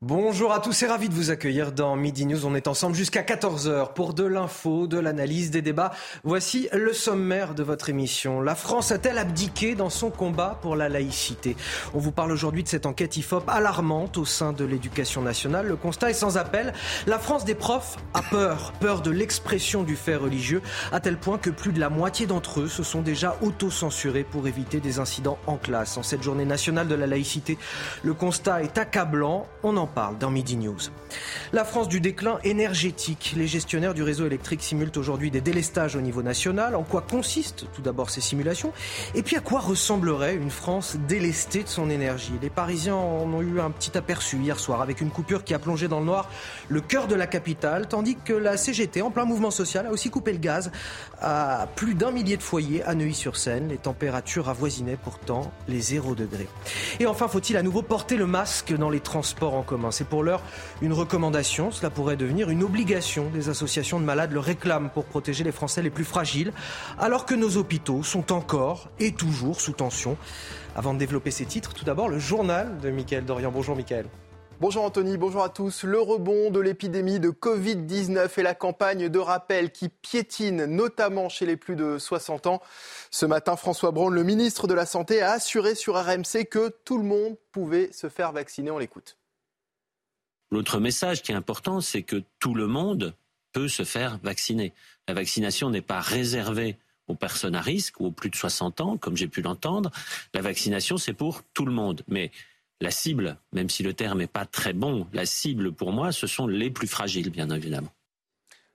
Bonjour à tous et ravi de vous accueillir dans Midi News. On est ensemble jusqu'à 14h pour de l'info, de l'analyse, des débats. Voici le sommaire de votre émission. La France a-t-elle abdiqué dans son combat pour la laïcité? On vous parle aujourd'hui de cette enquête IFOP alarmante au sein de l'éducation nationale. Le constat est sans appel. La France des profs a peur, peur de l'expression du fait religieux, à tel point que plus de la moitié d'entre eux se sont déjà auto-censurés pour éviter des incidents en classe. En cette journée nationale de la laïcité, le constat est accablant. Parle dans Midi News. La France du déclin énergétique. Les gestionnaires du réseau électrique simulent aujourd'hui des délestages au niveau national. En quoi consistent tout d'abord ces simulations? Et puis à quoi ressemblerait une France délestée de son énergie? Les Parisiens en ont eu un petit aperçu hier soir avec une coupure qui a plongé dans le noir le cœur de la capitale, tandis que la CGT, en plein mouvement social, a aussi coupé le gaz à plus d'un millier de foyers à Neuilly-sur-Seine. Les températures avoisinaient pourtant les 0 degrés. Et enfin, faut-il à nouveau porter le masque dans les transports en commun? C'est pour l'heure une recommandation. Cela pourrait devenir une obligation. Des associations de malades le réclament pour protéger les Français les plus fragiles, alors que nos hôpitaux sont encore et toujours sous tension. Avant de développer ces titres, tout d'abord le journal de Mickaël Dorian. Bonjour Mickaël. Bonjour Anthony, bonjour à tous. Le rebond de l'épidémie de Covid-19 et la campagne de rappel qui piétine notamment chez les plus de 60 ans. Ce matin, François Braun, le ministre de la Santé, a assuré sur RMC que tout le monde pouvait se faire vacciner. On l'écoute. L'autre message qui est important, c'est que tout le monde peut se faire vacciner. La vaccination n'est pas réservée aux personnes à risque ou aux plus de 60 ans, comme j'ai pu l'entendre. La vaccination, c'est pour tout le monde. Mais la cible, même si le terme n'est pas très bon, la cible pour moi, ce sont les plus fragiles, bien évidemment.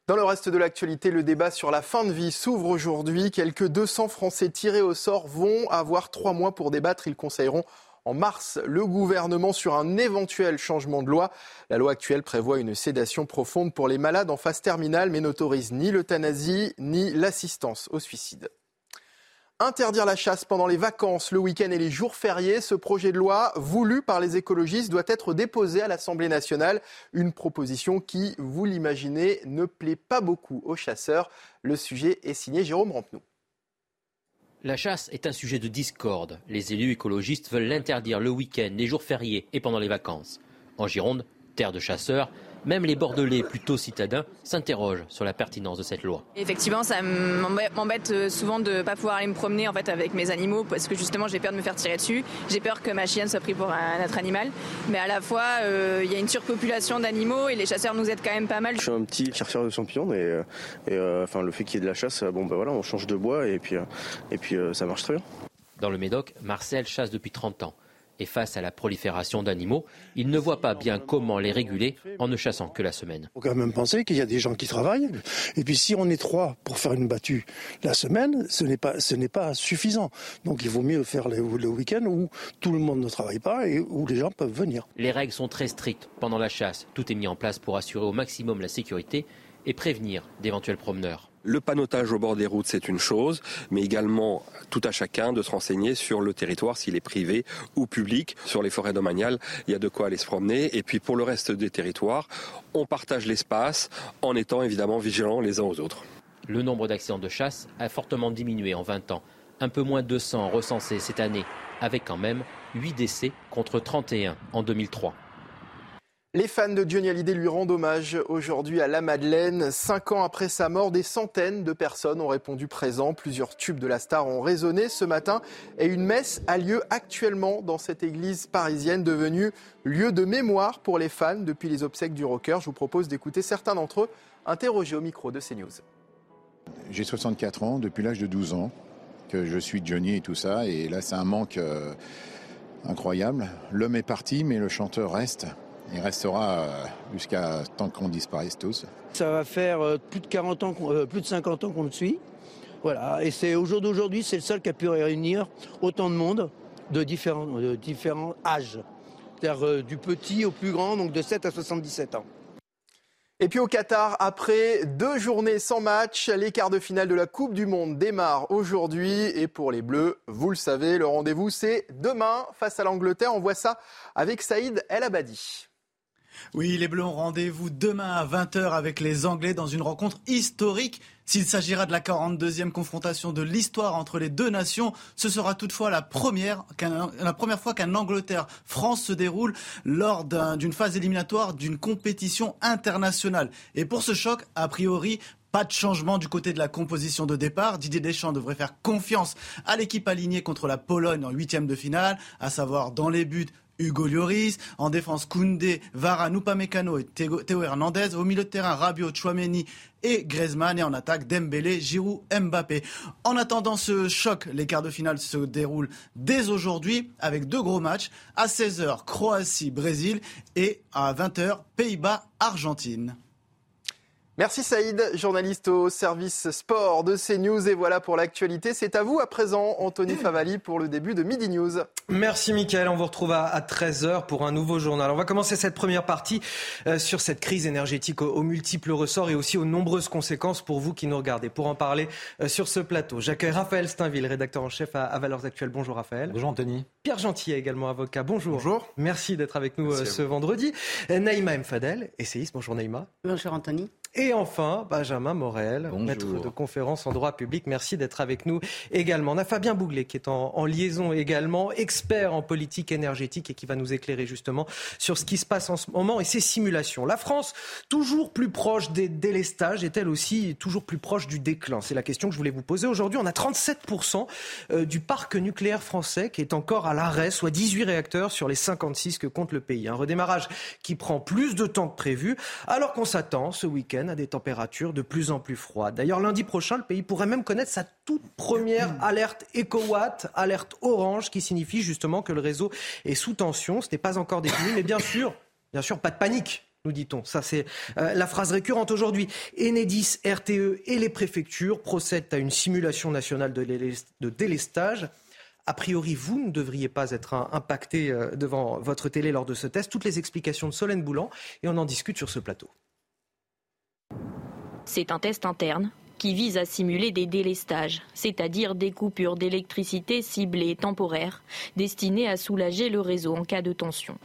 Dans le reste de l'actualité, le débat sur la fin de vie s'ouvre aujourd'hui. Quelques 200 Français tirés au sort vont avoir trois mois pour débattre. Ils conseilleront en mars le gouvernement sur un éventuel changement de loi. La loi actuelle prévoit une sédation profonde pour les malades en phase terminale, mais n'autorise ni l'euthanasie ni l'assistance au suicide. Interdire la chasse pendant les vacances, le week-end et les jours fériés, ce projet de loi voulu par les écologistes doit être déposé à l'Assemblée nationale. Une proposition qui, vous l'imaginez, ne plaît pas beaucoup aux chasseurs. Le sujet est signé Jérôme Rampenou. La chasse est un sujet de discorde. Les élus écologistes veulent l'interdire le week-end, les jours fériés et pendant les vacances. En Gironde, terre de chasseurs, même les Bordelais plutôt citadins s'interrogent sur la pertinence de cette loi. Effectivement, ça m'embête euh, souvent de ne pas pouvoir aller me promener en fait avec mes animaux parce que justement j'ai peur de me faire tirer dessus. J'ai peur que ma chienne soit prise pour un autre animal. Mais à la fois, euh, il y a une surpopulation d'animaux et les chasseurs nous aident quand même pas mal. Je suis un petit chercheur de champignons et, euh, enfin, le fait qu'il y ait de la chasse, bon ben voilà, on change de bois et puis, et puis ça marche très bien. Dans le Médoc, Marcel chasse depuis 30 ans. Et face à la prolifération d'animaux, il ne voit pas bien comment les réguler en ne chassant que la semaine. Il faut quand même penser qu'il y a des gens qui travaillent. Et puis si on est trois pour faire une battue la semaine, ce n'est pas, ce n'est pas suffisant. Donc il vaut mieux faire le, le week-end où tout le monde ne travaille pas et où les gens peuvent venir. Les règles sont très strictes pendant la chasse. Tout est mis en place pour assurer au maximum la sécurité et prévenir d'éventuels promeneurs. Le panotage au bord des routes, c'est une chose, mais également tout à chacun de se renseigner sur le territoire, s'il est privé ou public. Sur les forêts domaniales, il y a de quoi aller se promener. Et puis pour le reste des territoires, on partage l'espace en étant évidemment vigilants les uns aux autres. Le nombre d'accidents de chasse a fortement diminué en 20 ans. Un peu moins de 200 recensés cette année, avec quand même 8 décès contre 31 en 2003. Les fans de Johnny Hallyday lui rendent hommage aujourd'hui à la Madeleine. Cinq ans après sa mort, des centaines de personnes ont répondu présent. Plusieurs tubes de la star ont résonné ce matin et une messe a lieu actuellement dans cette église parisienne devenue lieu de mémoire pour les fans depuis les obsèques du rocker. Je vous propose d'écouter certains d'entre eux interrogés au micro de CNews. J'ai 64 ans, depuis l'âge de 12 ans que je suis Johnny et tout ça. Et là, c'est un manque euh, incroyable. L'homme est parti, mais le chanteur reste. Il restera euh, jusqu'à tant qu'on disparaisse tous. Ça va faire euh, plus de 40 ans, euh, plus de 50 ans qu'on le suit. Voilà. Et c'est au jour d'aujourd'hui, c'est le seul qui a pu réunir autant de monde de différents, de différents âges. C'est-à-dire du petit au plus grand, donc de 7 à 77 ans. Et puis au Qatar, après deux journées sans match, les quarts de finale de la Coupe du Monde démarrent aujourd'hui. Et pour les Bleus, vous le savez, le rendez-vous c'est demain face à l'Angleterre. On voit ça avec Saïd El Abadi. Oui, les Bleus ont rendez-vous demain à 20h avec les Anglais dans une rencontre historique. S'il s'agira de la 42e confrontation de l'histoire entre les deux nations, ce sera toutefois la première, la première fois qu'un Angleterre-France se déroule lors d'une phase éliminatoire d'une compétition internationale. Et pour ce choc, a priori, pas de changement du côté de la composition de départ. Didier Deschamps devrait faire confiance à l'équipe alignée contre la Pologne en huitième de finale, à savoir dans les buts Hugo Lloris, en défense Koundé, Varane, Upamecano et Théo Hernandez, au milieu de terrain Rabiot, Chouameni et Griezmann et en attaque Dembélé, Giroud, Mbappé. En attendant ce choc, les quarts de finale se déroulent dès aujourd'hui avec deux gros matchs à 16h Croatie, Brésil et à 20h Pays-Bas, Argentine. Merci Saïd, journaliste au service sport de CNews. Et voilà pour l'actualité. C'est à vous à présent, Anthony Favali, pour le début de Midi News. Merci Mickaël. On vous retrouve à 13h pour un nouveau journal. On va commencer cette première partie euh, sur cette crise énergétique aux, multiples ressorts et aussi aux nombreuses conséquences pour vous qui nous regardez. Pour en parler euh, sur ce plateau, j'accueille Raphaël Steinville, rédacteur en chef à, Valeurs Actuelles. Bonjour Raphaël. Bonjour Anthony. Pierre Gentil, également avocat. Bonjour. Bonjour. Merci d'être avec nous euh, ce vendredi. Naïma Mfadel, essayiste. Bonjour Naïma. Bonjour Anthony. Et enfin, Benjamin Morel, maître de conférence en droit public. Merci d'être avec nous également. On a Fabien Bouglet qui est en, liaison également, expert en politique énergétique et qui va nous éclairer justement sur ce qui se passe en ce moment et ses simulations. La France, toujours plus proche des délestages, est-elle aussi toujours plus proche du déclin? C'est la question que je voulais vous poser aujourd'hui. On a 37% euh, du parc nucléaire français qui est encore à l'arrêt, soit 18 réacteurs sur les 56 que compte le pays. Un redémarrage qui prend plus de temps que prévu, alors qu'on s'attend ce week-end à des températures de plus en plus froides. D'ailleurs, lundi prochain, le pays pourrait même connaître sa toute première alerte EcoWatt, alerte orange, qui signifie justement que le réseau est sous tension. Ce n'est pas encore défini, mais bien sûr, bien sûr, pas de panique nous dit-on. Ça, c'est euh, la phrase récurrente aujourd'hui. Enedis, RTE et les préfectures procèdent à une simulation nationale de, de délestage. A priori, vous ne devriez pas être impacté euh, devant votre télé lors de ce test. Toutes les explications de Solène Boulan et on en discute sur ce plateau. C'est un test interne qui vise à simuler des délestages, c'est-à-dire des coupures d'électricité ciblées temporaires, destinées à soulager le réseau en cas de tension.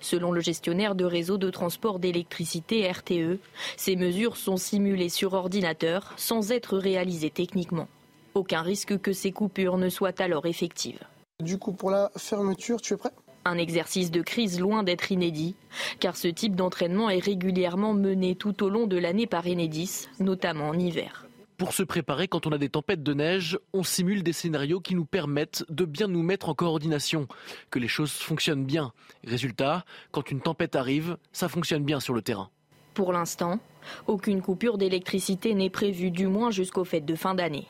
Selon le gestionnaire de réseau de transport d'électricité RTE, ces mesures sont simulées sur ordinateur sans être réalisées techniquement. Aucun risque que ces coupures ne soient alors effectives. Du coup, pour la fermeture, tu es prêt? Un exercice de crise loin d'être inédit, car ce type d'entraînement est régulièrement mené tout au long de l'année par Enedis, notamment en hiver. Pour se préparer quand on a des tempêtes de neige, on simule des scénarios qui nous permettent de bien nous mettre en coordination, que les choses fonctionnent bien. Résultat, quand une tempête arrive, ça fonctionne bien sur le terrain. Pour l'instant, aucune coupure d'électricité n'est prévue, du moins jusqu'aux fêtes de fin d'année.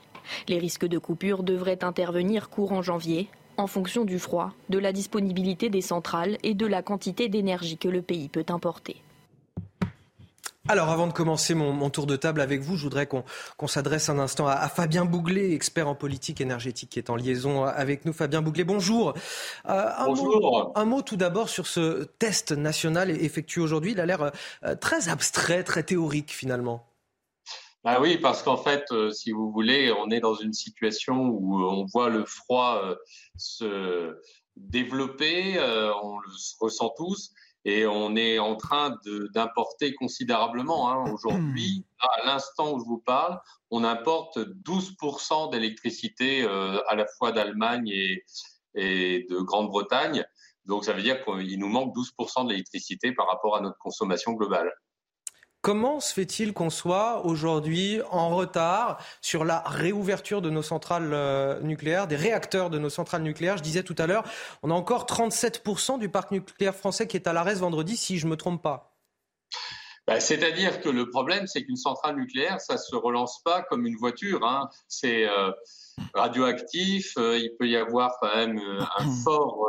Les risques de coupure devraient intervenir courant janvier, en fonction du froid, de la disponibilité des centrales et de la quantité d'énergie que le pays peut importer. Alors, avant de commencer mon, tour de table avec vous, je voudrais qu'on s'adresse un instant à, Fabien Bouglet, expert en politique énergétique, qui est en liaison avec nous. Fabien Bouglet, bonjour. Euh, un bonjour. Mot, un mot tout d'abord sur ce test national effectué aujourd'hui. Il a l'air euh, très abstrait, très théorique finalement. Ah oui, parce qu'en fait, euh, si vous voulez, on est dans une situation où on voit le froid euh, se développer, euh, on le ressent tous, et on est en train d'importer considérablement. Hein. Aujourd'hui, à l'instant où je vous parle, on importe 12% d'électricité à la fois d'Allemagne et, et de Grande-Bretagne. Donc ça veut dire qu'il nous manque 12% d'électricité par rapport à notre consommation globale. Comment se fait-il qu'on soit aujourd'hui en retard sur la réouverture de nos centrales euh, nucléaires, des réacteurs de nos centrales nucléaires? Je disais tout à l'heure, on a encore 37% du parc nucléaire français qui est à l'arrêt vendredi, si je ne me trompe pas. Bah, c'est-à-dire que le problème, c'est qu'une centrale nucléaire, ça ne se relance pas comme une voiture. Hein. C'est euh, radioactif, euh, il peut y avoir quand même un fort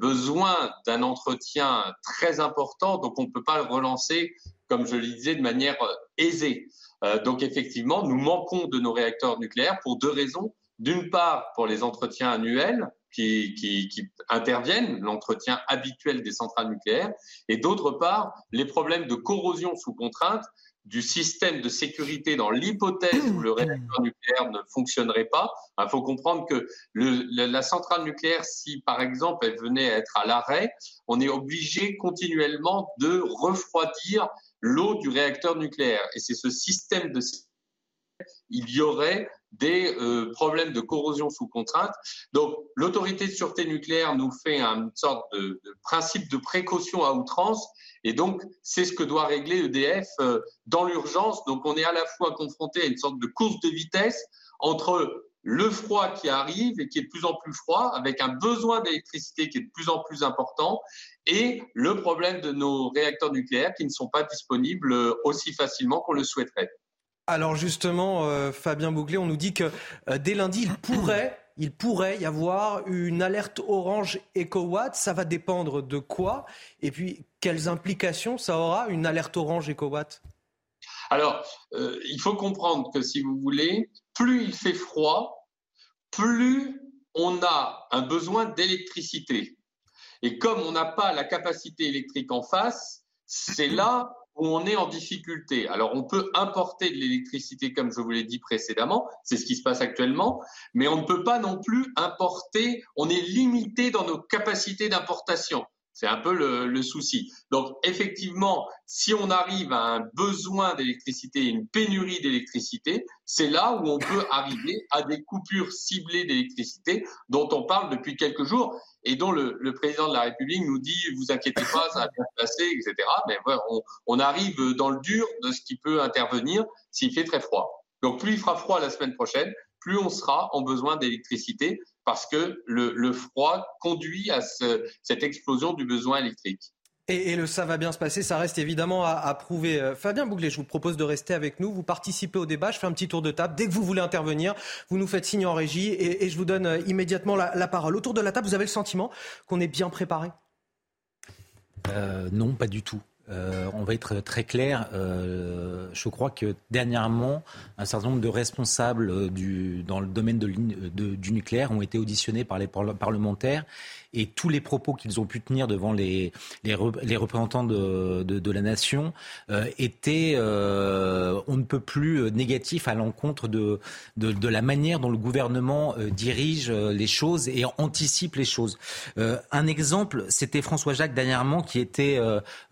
besoin d'un entretien très important, donc on ne peut pas le relancer comme je le disais, de manière euh, aisée. Euh, donc effectivement, nous manquons de nos réacteurs nucléaires pour deux raisons. D'une part, pour les entretiens annuels, qui, qui, qui interviennent, l'entretien habituel des centrales nucléaires, et d'autre part, les problèmes de corrosion sous contrainte du système de sécurité dans l'hypothèse où le réacteur nucléaire ne fonctionnerait pas. Il faut comprendre que le, la centrale nucléaire, si par exemple elle venait à être à l'arrêt, on est obligé continuellement de refroidir l'eau du réacteur nucléaire. Et c'est ce système de il y aurait des euh, problèmes de corrosion sous contrainte. Donc, l'autorité de sûreté nucléaire nous fait une sorte de, principe de précaution à outrance, et donc c'est ce que doit régler EDF euh, dans l'urgence. Donc, on est à la fois confronté à une sorte de course de vitesse entre le froid qui arrive et qui est de plus en plus froid, avec un besoin d'électricité qui est de plus en plus important, et le problème de nos réacteurs nucléaires qui ne sont pas disponibles euh, aussi facilement qu'on le souhaiterait. Alors justement, euh, Fabien Bouclé, on nous dit que euh, dès lundi, il pourrait, il pourrait y avoir une alerte orange EcoWatt. Ça va dépendre de quoi? Et puis, quelles implications ça aura, une alerte orange EcoWatt? Alors, euh, il faut comprendre que si vous voulez, plus il fait froid, plus on a un besoin d'électricité. Et comme on n'a pas la capacité électrique en face, c'est là où on est en difficulté. Alors, on peut importer de l'électricité, comme je vous l'ai dit précédemment, c'est ce qui se passe actuellement, mais on ne peut pas non plus importer, on est limité dans nos capacités d'importation. C'est un peu le, le, souci. Donc, effectivement, si on arrive à un besoin d'électricité, une pénurie d'électricité, c'est là où on peut arriver à des coupures ciblées d'électricité dont on parle depuis quelques jours et dont le, le, président de la République nous dit vous inquiétez pas, ça va bien se passer, etc. Mais voilà, on, on, arrive dans le dur de ce qui peut intervenir s'il fait très froid. Donc plus il fera froid la semaine prochaine, plus on sera en besoin d'électricité parce que le, le, froid conduit à ce, cette explosion du besoin électrique. Et, et, le ça va bien se passer, ça reste évidemment à, à prouver. Euh, Fabien Bouglet, je vous propose de rester avec nous. Vous participez au débat. Je fais un petit tour de table. Dès que vous voulez intervenir, vous nous faites signe en régie et, et je vous donne euh, immédiatement la, la, parole. Autour de la table, vous avez le sentiment qu'on est bien préparé? Euh, Non, pas du tout. Euh, on va être très clair. Euh, je crois que dernièrement, un certain nombre de responsables du, dans le domaine du nucléaire ont été auditionnés par les parlementaires et tous les propos qu'ils ont pu tenir devant les, les, représentants de, de, de, la nation euh, étaient, euh, on ne peut plus négatifs à l'encontre de, de, la manière dont le gouvernement euh, dirige les choses et anticipe les choses. Euh, un exemple, c'était François Jacques dernièrement qui était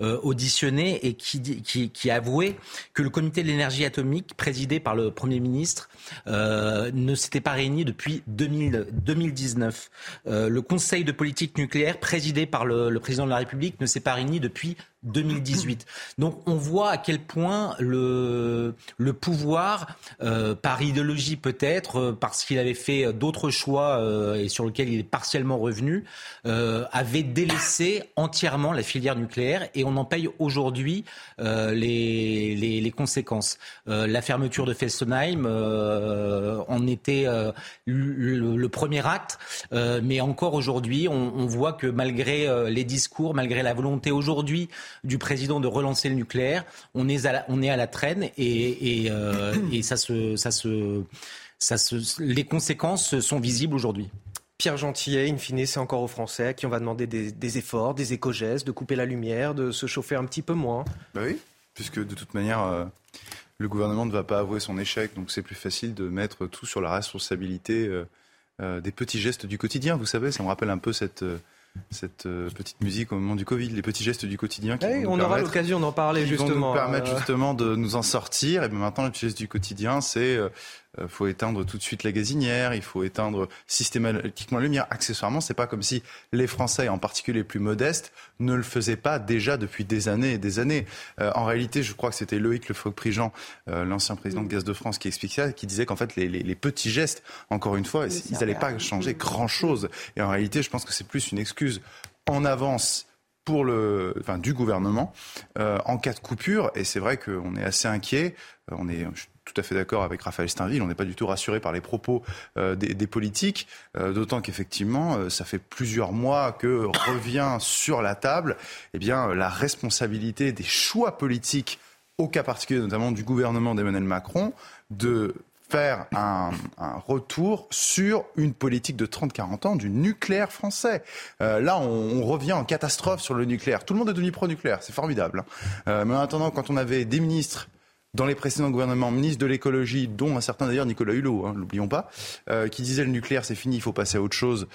auditionné et qui, qui, avouait que le comité de l'énergie atomique, présidé par le Premier ministre, ne s'était pas réuni depuis 2000, 2019. le Conseil de politique nucléaire présidée par le, le président de la République ne s'est pas réunie depuis 2018. Donc on voit à quel point le, le pouvoir, euh, par idéologie peut-être, euh, parce qu'il avait fait d'autres choix euh, et sur lequel il est partiellement revenu, euh, avait délaissé entièrement la filière nucléaire et on en paye aujourd'hui euh, les, les, les, conséquences. la fermeture de Fessenheim en était le, le, premier acte, mais encore aujourd'hui, on, on, voit que malgré les discours, malgré la volonté aujourd'hui du président de relancer le nucléaire. On est à la, on est à la traîne et, et, euh, et ça se, ça se, ça se, les conséquences sont visibles aujourd'hui. Pierre Gentillet, in fine, c'est encore aux Français qui on va demander des, des efforts, des éco-gestes, de couper la lumière, de se chauffer un petit peu moins. Bah oui, puisque de toute manière, euh, le gouvernement ne va pas avouer son échec, donc c'est plus facile de mettre tout sur la responsabilité euh, euh des petits gestes du quotidien. Vous savez, ça me rappelle un peu cette euh, cette euh, petite musique au moment du Covid, les petits gestes du quotidien. Qui hey, on aura l'occasion d'en parler justement. Vont nous permettre euh... justement de nous en sortir. Et bien maintenant, les petits gestes du quotidien, c'est euh, faut éteindre tout de suite la gazinière, il faut éteindre systématiquement la lumière. Accessoirement, c'est pas comme si les Français, en particulier les plus modestes, ne le faisaient pas déjà depuis des années et des années. Euh, en réalité, je crois que c'était Loïc Lefauque-Prigent, euh, l'ancien président de Gaz de France, qui expliquait ça, qui disait qu'en fait, les, les, les, petits gestes, encore une fois, ils n'allaient pas changer grand-chose. Et en réalité, je pense que c'est plus une excuse en avance pour le, enfin, du gouvernement euh, en cas de coupure. Et c'est vrai qu'on est assez inquiet. On est, je tout à fait d'accord avec Raphaël Steinville. On n'est pas du tout rassuré par les propos euh, des, politiques, euh, d'autant qu'effectivement, euh, ça fait plusieurs mois que revient sur la table, eh bien, la responsabilité des choix politiques au cas particulier, notamment du gouvernement d'Emmanuel Macron, de faire un, retour sur une politique de 30-40 ans du nucléaire français. Là, on, revient en catastrophe sur le nucléaire. Tout le monde est devenu pro-nucléaire, c'est formidable. Hein. Mais en attendant, quand on avait des ministres dans les précédents gouvernements, ministres de l'écologie, dont un certain d'ailleurs Nicolas Hulot, hein, n'oublions pas, euh, qui disaient le nucléaire c'est fini, il faut passer à autre chose.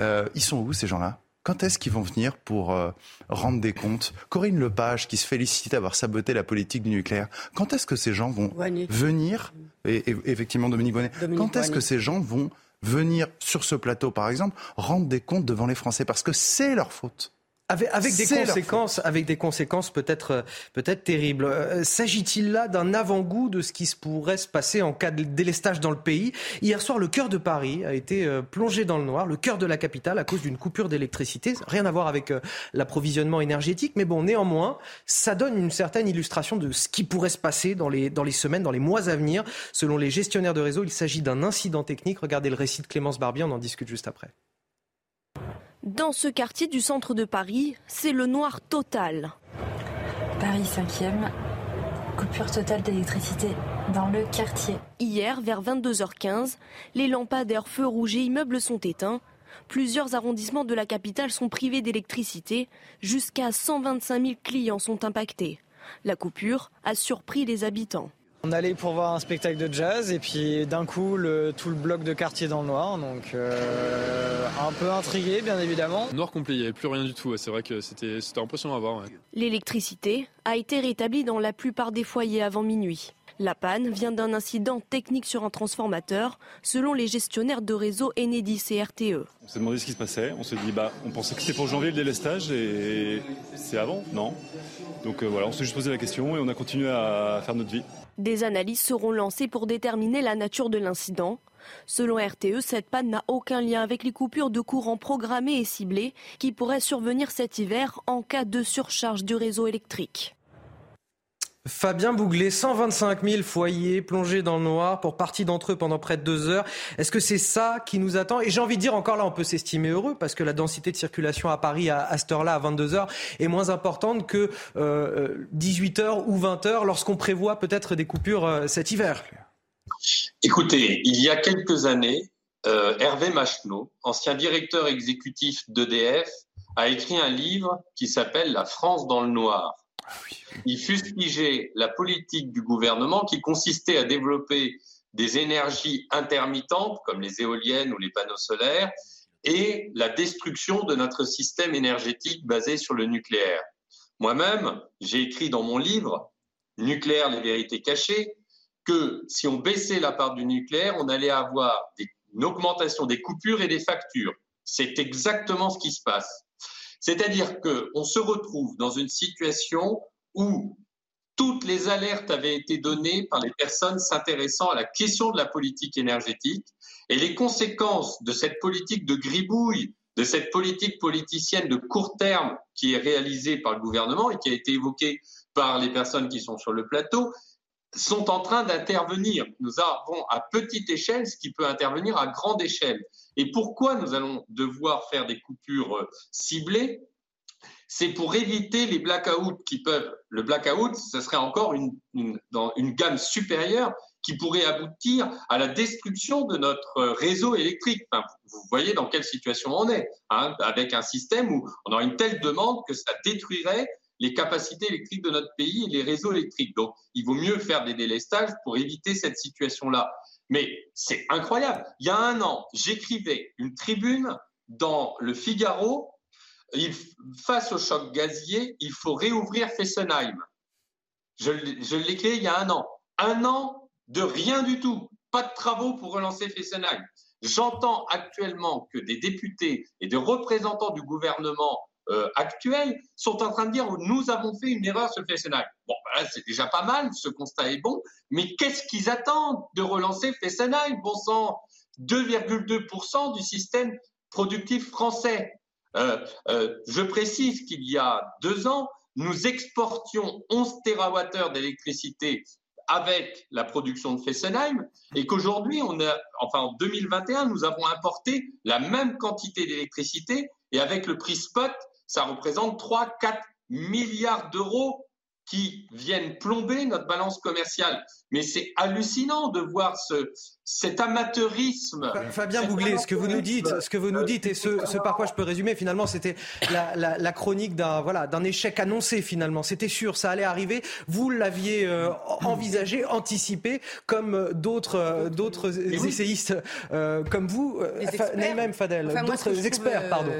ils sont où ces gens-là? Quand est-ce qu'ils vont venir pour euh, rendre des comptes? Corinne Lepage, qui se félicite d'avoir saboté la politique du nucléaire, quand est-ce que ces gens vont venir et, Effectivement, Dominique Bonnet. quand est-ce que ces gens vont venir sur ce plateau, par exemple, rendre des comptes devant les Français? Parce que c'est leur faute. Avec, des conséquences, avec des conséquences peut-être euh, peut-être terribles. Euh, s'agit-il là d'un avant-goût de ce qui se pourrait se passer en cas de délestage dans le pays? Hier soir, le cœur de Paris a été euh, plongé dans le noir, le cœur de la capitale, à cause d'une coupure d'électricité. Rien à voir avec l'approvisionnement énergétique, mais bon, néanmoins, ça donne une certaine illustration de ce qui pourrait se passer dans les dans les semaines, dans les mois à venir. Selon les gestionnaires de réseau, il s'agit d'un incident technique. Regardez le récit de Clémence Barbier, on en discute juste après. Dans ce quartier du centre de Paris, c'est le noir total. Paris 5e, coupure totale d'électricité dans le quartier. Hier, vers 22h15, les lampadaires, feux rouges et immeubles sont éteints. Plusieurs arrondissements de la capitale sont privés d'électricité. Jusqu'à 125 000 clients sont impactés. La coupure a surpris les habitants. On allait pour voir un spectacle de jazz et puis d'un coup tout le bloc de quartier dans le noir, donc euh, un peu intrigué bien évidemment. Noir complet, il n'y avait plus rien du tout, c'est vrai que c'était impressionnant à voir. L'électricité a été rétablie dans la plupart des foyers avant minuit. La panne vient d'un incident technique sur un transformateur, selon les gestionnaires de réseau Enedis et RTE. On s'est demandé ce qui se passait, on s'est dit bah on pensait que c'était pour janvier le délestage et c'est avant, non? Donc euh, voilà, on s'est juste posé la question et on a continué à faire notre vie. Des analyses seront lancées pour déterminer la nature de l'incident. Selon RTE, cette panne n'a aucun lien avec les coupures de courant programmées et ciblées qui pourraient survenir cet hiver en cas de surcharge du réseau électrique. Fabien Bouglet, 125 000 foyers plongés dans le noir pour partie d'entre eux pendant près de deux heures. Est-ce que c'est ça qui nous attend? Et j'ai envie de dire encore là, on peut s'estimer heureux parce que la densité de circulation à Paris à, cette heure-là, à 22 heures, est moins importante que 18 euh, heures ou 20 heures lorsqu'on prévoit peut-être des coupures euh, cet hiver. Écoutez, il y a quelques années, euh, Hervé Macheneau, ancien directeur exécutif d'EDF, a écrit un livre qui s'appelle La France dans le noir. Il fustigeait la politique du gouvernement qui consistait à développer des énergies intermittentes comme les éoliennes ou les panneaux solaires et la destruction de notre système énergétique basé sur le nucléaire. Moi-même, j'ai écrit dans mon livre Nucléaire, les vérités cachées, que si on baissait la part du nucléaire, on allait avoir une augmentation des coupures et des factures. C'est exactement ce qui se passe. C'est-à-dire qu'on se retrouve dans une situation où toutes les alertes avaient été données par les personnes s'intéressant à la question de la politique énergétique et les conséquences de cette politique de gribouille, de cette politique politicienne de court terme qui est réalisée par le gouvernement et qui a été évoquée par les personnes qui sont sur le plateau, sont en train d'intervenir. Nous avons à petite échelle ce qui peut intervenir à grande échelle. Et pourquoi nous allons devoir faire des coupures euh, ciblées? C'est pour éviter les blackouts qui peuvent. Le blackout, ce serait encore une, dans une gamme supérieure qui pourrait aboutir à la destruction de notre réseau électrique. vous voyez dans quelle situation on est, hein, avec un système où on a une telle demande que ça détruirait les capacités électriques de notre pays et les réseaux électriques. Donc, il vaut mieux faire des délestages pour éviter cette situation-là. Mais c'est incroyable. Il y a un an, j'écrivais une tribune dans le Figaro. face au choc gazier, il faut réouvrir Fessenheim. Je, je créé il y a un an. Un an de rien du tout. Pas de travaux pour relancer Fessenheim. J'entends actuellement que des députés et des représentants du gouvernement euh, actuels sont en train de dire nous avons fait une erreur sur Fessenheim. Bon, ben c'est déjà pas mal, ce constat est bon, mais qu'est-ce qu'ils attendent de relancer Fessenheim? Bon sang, 2,2% du système productif français. Euh, euh, je précise qu'il y a deux ans, nous exportions 11 TWh d'électricité avec la production de Fessenheim et qu'aujourd'hui, enfin en 2021, nous avons importé la même quantité d'électricité et avec le prix spot, ça représente 3-4 milliards d'euros qui viennent plomber notre balance commerciale. Mais c'est hallucinant de voir ce, cet amateurisme. Fabien Bouglé, ce que vous nous dites, ce que vous nous dites et ce, ce par quoi je peux résumer, finalement, c'était la, la, la, chronique d'un voilà d'un échec annoncé. Finalement, c'était sûr, ça allait arriver. Vous l'aviez euh, envisagé, anticipé, comme euh, d'autres euh, d'autres essayistes euh, comme vous, même Fadel, enfin, d'autres experts, pardon.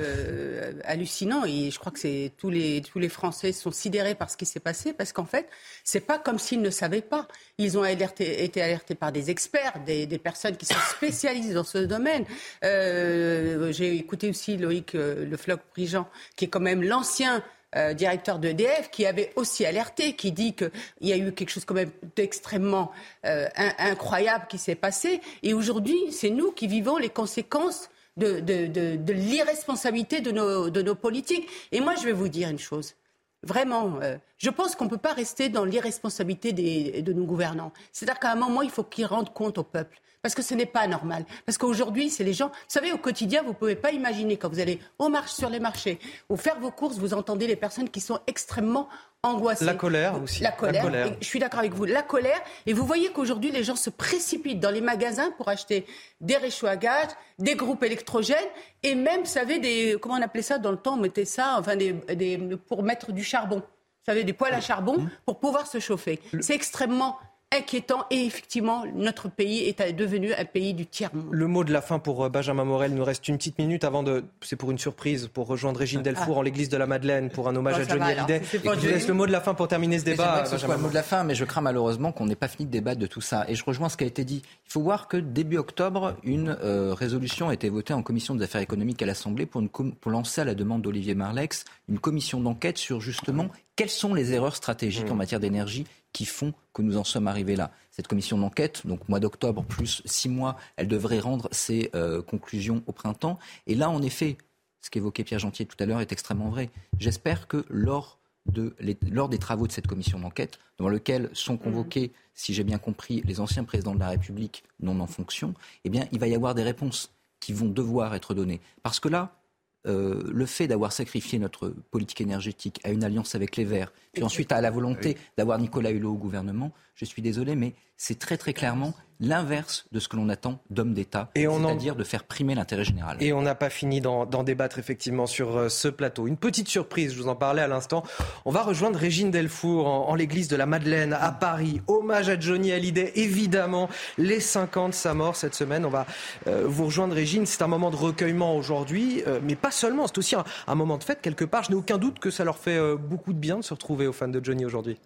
hallucinant et je crois que c'est tous les tous les Français sont sidérés par ce qui s'est passé parce qu'en fait, c'est pas comme s'ils ne savaient pas. Ils ont alerté, été alertés par des experts, des, des, personnes qui sont spécialisées dans ce domaine. Euh, J'ai écouté aussi Loïc euh, Le Floch Prigent, qui est quand même l'ancien euh, directeur d'EDF, qui avait aussi alerté, qui dit qu'il y a eu quelque chose quand même d'extrêmement euh, incroyable qui s'est passé. Et aujourd'hui, c'est nous qui vivons les conséquences de, l'irresponsabilité de nos, de nos politiques. Et moi, je vais vous dire une chose. Vraiment, euh, je pense qu'on ne peut pas rester dans l'irresponsabilité de nos gouvernants. C'est-à-dire qu'à un moment, il faut qu'ils rendent compte au peuple. Parce que ce n'est pas normal. Parce qu'aujourd'hui, c'est les gens. Vous savez, au quotidien, vous ne pouvez pas imaginer quand vous allez au marché, sur les marchés ou faire vos courses, vous entendez les personnes qui sont extrêmement angoissées. La colère aussi. La colère. La colère. je suis d'accord avec vous. La colère. Et vous voyez qu'aujourd'hui, les gens se précipitent dans les magasins pour acheter des réchauds à gaz, des groupes électrogènes et même, vous savez, des. Comment on appelait ça dans le temps On mettait ça, enfin, des, des pour mettre du charbon. Vous savez, des poêles à charbon pour pouvoir se chauffer. C'est extrêmement inquiétant et effectivement notre pays est devenu un pays du tiers-monde. Le mot de la fin pour euh, Benjamin Morel, il nous reste une petite minute avant de, c'est pour une surprise, pour rejoindre Régine ah. Delfour en l'église de la Madeleine pour un hommage Oh, à Johnny Hallyday. Je vous laisse le mot de la fin pour terminer ce débat. Que ce soit le mot de la fin, mais je crains malheureusement qu'on n'ait pas fini de débattre de tout ça. Et je rejoins ce qui a été dit. Il faut voir que début octobre, une euh, résolution a été votée en commission des affaires économiques à l'Assemblée pour, pour lancer à la demande d'Olivier Marlex une commission d'enquête sur justement quelles sont les erreurs stratégiques mmh. en matière d'énergie qui font que nous en sommes arrivés là. Cette commission d'enquête, donc mois d'octobre plus six mois, elle devrait rendre ses euh, conclusions au printemps. Et là, en effet, ce qu'évoquait Pierre Gentier tout à l'heure est extrêmement vrai. J'espère que lors, de, les, lors des travaux de cette commission d'enquête, dans lequel sont convoqués, mmh. si j'ai bien compris, les anciens présidents de la République non en fonction, eh bien, il va y avoir des réponses qui vont devoir être données. Parce que là, euh, le fait d'avoir sacrifié notre politique énergétique à une alliance avec les Verts, puis ensuite à la volonté oui. d'avoir Nicolas Hulot au gouvernement, je suis désolé, mais c'est très très clairement l'inverse de ce que l'on attend d'hommes d'État, c'est-à-dire en... de faire primer l'intérêt général. Et on n'a pas fini d'en débattre effectivement sur euh, ce plateau. Une petite surprise, je vous en parlais à l'instant. On va rejoindre Régine Delfour en, en l'église de la Madeleine à Paris. Hommage à Johnny Hallyday, évidemment. Les 50 de sa mort cette semaine. On va euh, vous rejoindre, Régine. C'est un moment de recueillement aujourd'hui, euh, mais pas seulement. C'est aussi un, un, moment de fête quelque part. Je n'ai aucun doute que ça leur fait euh, beaucoup de bien de se retrouver aux fans de Johnny aujourd'hui.